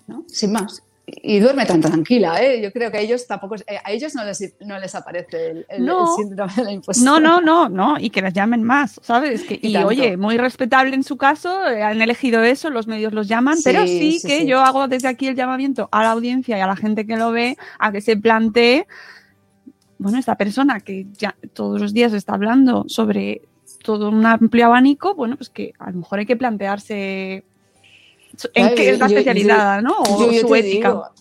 ¿no? Sin más y duerme tan tranquila, ¿eh? Yo creo que a ellos tampoco, eh, a ellos no les, no les aparece el, síndrome de la impostora. No, no, no, no, y que las llamen más, ¿sabes? Que, y, oye, muy respetable en su caso, eh, han elegido eso, los medios los llaman, pero sí, que yo hago desde aquí el llamamiento a la audiencia y a la gente que lo ve a que se plantee, bueno, esta persona que ya todos los días está hablando sobre todo un amplio abanico, bueno, pues que a lo mejor hay que plantearse en qué es la especialidad, ¿no? O su ética.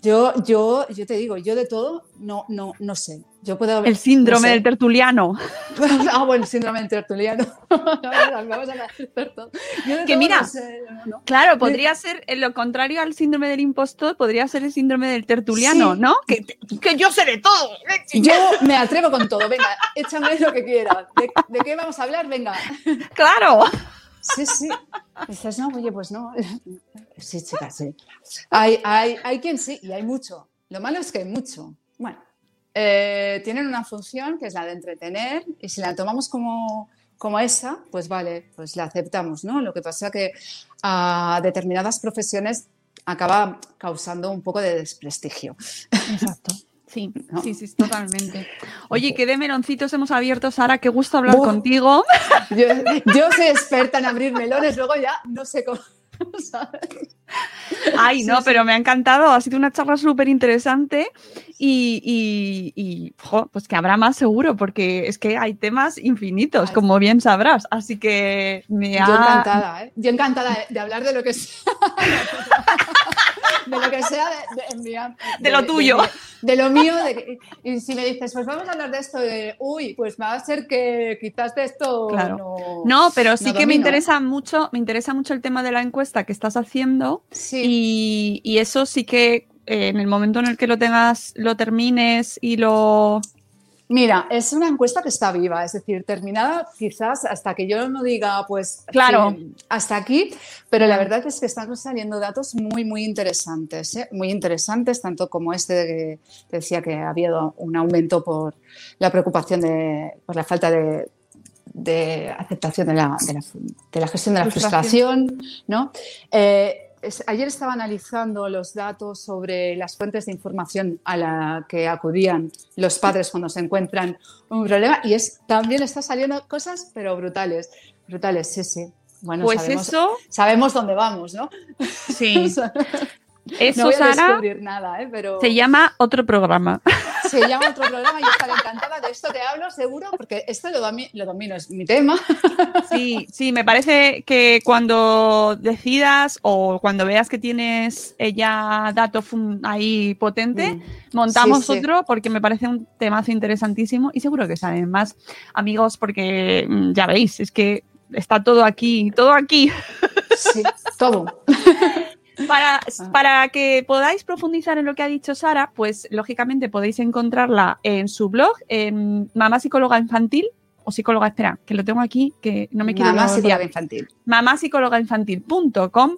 Yo, yo, yo te digo, yo de todo no, no, no sé. Yo puedo El síndrome del tertuliano. ah, bueno, el síndrome del tertuliano. Vamos a que mira, claro, podría ser lo contrario al síndrome del impostor, podría ser el síndrome del tertuliano, ¿no? Que, que, yo sé de todo. Yo me atrevo con todo. Venga, échame lo que quieras. ¿De, ¿De, qué vamos a hablar? Venga. Claro. Sí, sí. Dices, no, oye, pues no. Sí, chicas, sí. Hay, hay, hay quien sí, y hay mucho. Lo malo es que hay mucho. Bueno, eh, tienen una función que es la de entretener, y si la tomamos como, como esa, pues vale, pues la aceptamos, ¿no? Lo que pasa que a determinadas profesiones acaba causando un poco de desprestigio. Exacto. Sí, sí, sí, totalmente. Oye, ¿qué de meloncitos hemos abierto, Sara? Qué gusto hablar contigo. Yo, soy experta en abrir melones, luego ya no sé cómo. Ay, no, pero me ha encantado. Ha sido una charla súper interesante y, pues que habrá más seguro, porque es que hay temas infinitos, como bien sabrás. Así que me ha... Yo encantada, ¿eh? Yo encantada de, hablar de lo que sea. de lo que sea de, de, lo tuyo. De, lo mío. y si me dices, pues vamos a hablar de esto, de, uy, pues va a ser que quizás de esto. Claro. No, pero sí que me interesa mucho, me interesa mucho el tema de la encuesta que estás haciendo. Sí. Y, eso sí que eh, en el momento en el que lo tengas, lo termines y lo Mira, es una encuesta que está viva, es decir, terminada quizás hasta que yo no diga, pues, claro, hasta aquí, pero la verdad es que están saliendo datos muy, muy interesantes, ¿eh? muy interesantes, tanto como este de que decía que ha habido un aumento por la preocupación de, por la falta de, aceptación de la, de la, gestión de la frustración, ¿no? Eh, ayer estaba analizando los datos sobre las fuentes de información a la que acudían los padres cuando se encuentran un problema y es, también está saliendo cosas, pero brutales, brutales, sí, sí. Bueno, pues sabemos, eso... sabemos dónde vamos, ¿no? Sí. Eso, no voy a descubrir nada, ¿eh? pero... Se llama otro programa. Se llama otro programa y estaré encantada de esto te hablo, seguro, porque esto lo, lo domino, es mi tema. Sí, sí, me parece que cuando decidas o cuando veas que tienes ya datos ahí potente, mm. montamos otro porque me parece un temazo interesantísimo y seguro que salen más amigos porque mm, ya veis, es que está todo aquí, todo aquí. Sí, todo. Para, ah. para, que podáis profundizar en lo que ha dicho Sara, pues lógicamente podéis encontrarla en su blog, en Mamá Psicóloga Infantil, o psicóloga, espera, que lo tengo aquí, que no me quiero Mamá psicóloga infantil. Mamápsicólogainfantil.com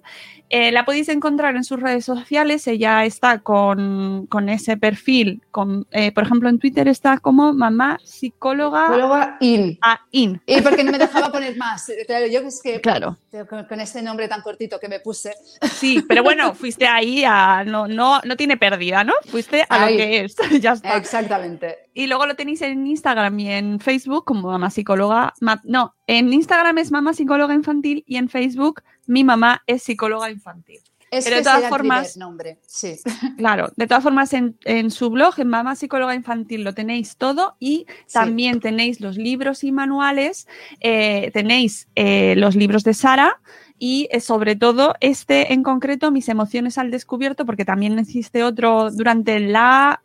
eh, la podéis encontrar en sus redes sociales. Ella está con, ese perfil. Con, eh, por ejemplo, en Twitter está como mamá psicóloga. Psicóloga in. Ah, in. Y porque no me dejaba poner más. Claro, yo es que. Claro. Con, ese nombre tan cortito que me puse. Sí, pero bueno, fuiste ahí a. No, no, no tiene pérdida, ¿no? Fuiste a lo que es. ya está. Exactamente. Y luego lo tenéis en Instagram y en Facebook como mamá psicóloga. no, en Instagram es mamá psicóloga infantil y en Facebook mi mamá es psicóloga infantil. Es Pero de todas formas, nombre. Sí. Claro, de todas formas en, su blog, en Mamá Psicóloga Infantil, lo tenéis todo y también tenéis los libros y manuales, eh, tenéis eh, los libros de Sara, y eh, sobre todo este en concreto, Mis emociones al descubierto, porque también existe otro durante la,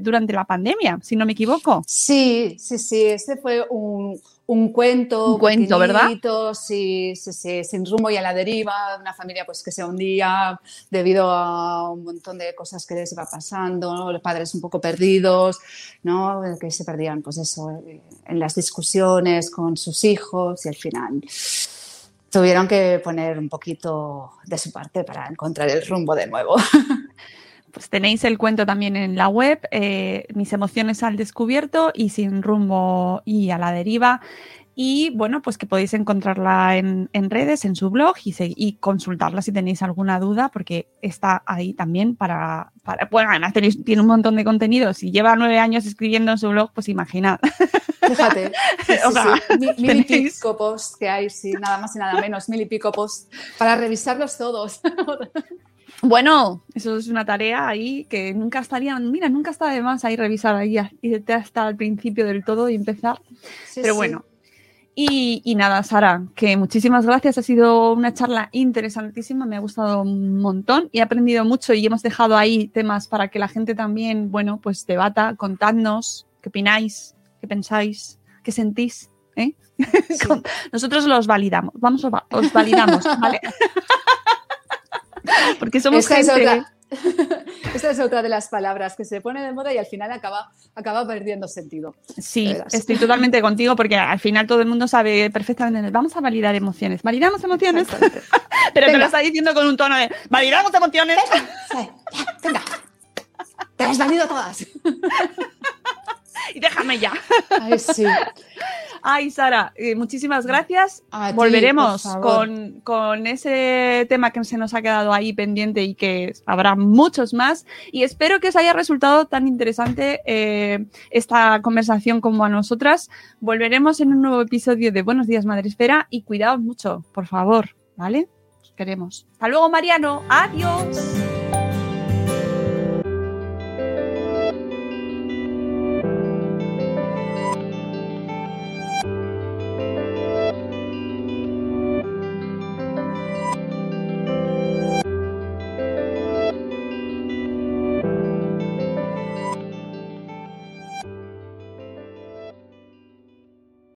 durante la pandemia, si no me equivoco. Sí, sí, sí, este fue un, un cuento. Un cuento, ¿verdad? Sí, sí, sí, sin rumbo y a la deriva, una familia pues que se hundía debido a un montón de cosas que les iba pasando, los padres un poco perdidos, ¿no? Que se perdían, pues eso, en las discusiones con sus hijos y al final tuvieron que poner un poquito de su parte para encontrar el rumbo de nuevo. Pues tenéis el cuento también en la web, eh, Mis emociones al descubierto y Sin rumbo y a la deriva. Y bueno, pues que podéis encontrarla en, redes, en su blog y, consultarla si tenéis alguna duda, porque está ahí también para. bueno, además tiene un montón de contenido. Si lleva nueve años escribiendo en su blog, pues imaginad. Fíjate, mil y pico posts que hay, sí, nada más y nada menos, mil y pico posts para revisarlos todos. Bueno, eso es una tarea ahí que nunca estaría, mira, nunca está de más ahí revisar ahí hasta al principio del todo y empezar. Pero bueno. Y, nada, Sara, que muchísimas gracias. Ha sido una charla interesantísima, me ha gustado un montón y he aprendido mucho y hemos dejado ahí temas para que la gente también, bueno, pues debata, contadnos qué opináis, qué pensáis, qué sentís. ¿eh? Nosotros los validamos, vamos, os validamos, ¿vale? Porque somos gente... Esta es otra de las palabras que se pone de moda y al final acaba, acaba perdiendo sentido. Sí, estoy totalmente contigo porque al final todo el mundo sabe perfectamente, vamos a validar emociones. ¿Validamos emociones? Pero te lo está diciendo con un tono de, ¿validamos emociones? Venga, te las valido todas. y déjame ya. Ay, sí. Ay, Sara, eh, muchísimas gracias. Volveremos con, ese tema que se nos ha quedado ahí pendiente y que habrá muchos más. Y espero que os haya resultado tan interesante eh, esta conversación como a nosotras. Volveremos en un nuevo episodio de Buenos Días, Madre Esfera. Y cuidaos mucho, por favor, ¿vale? Os queremos. Hasta luego, Mariano. Adiós.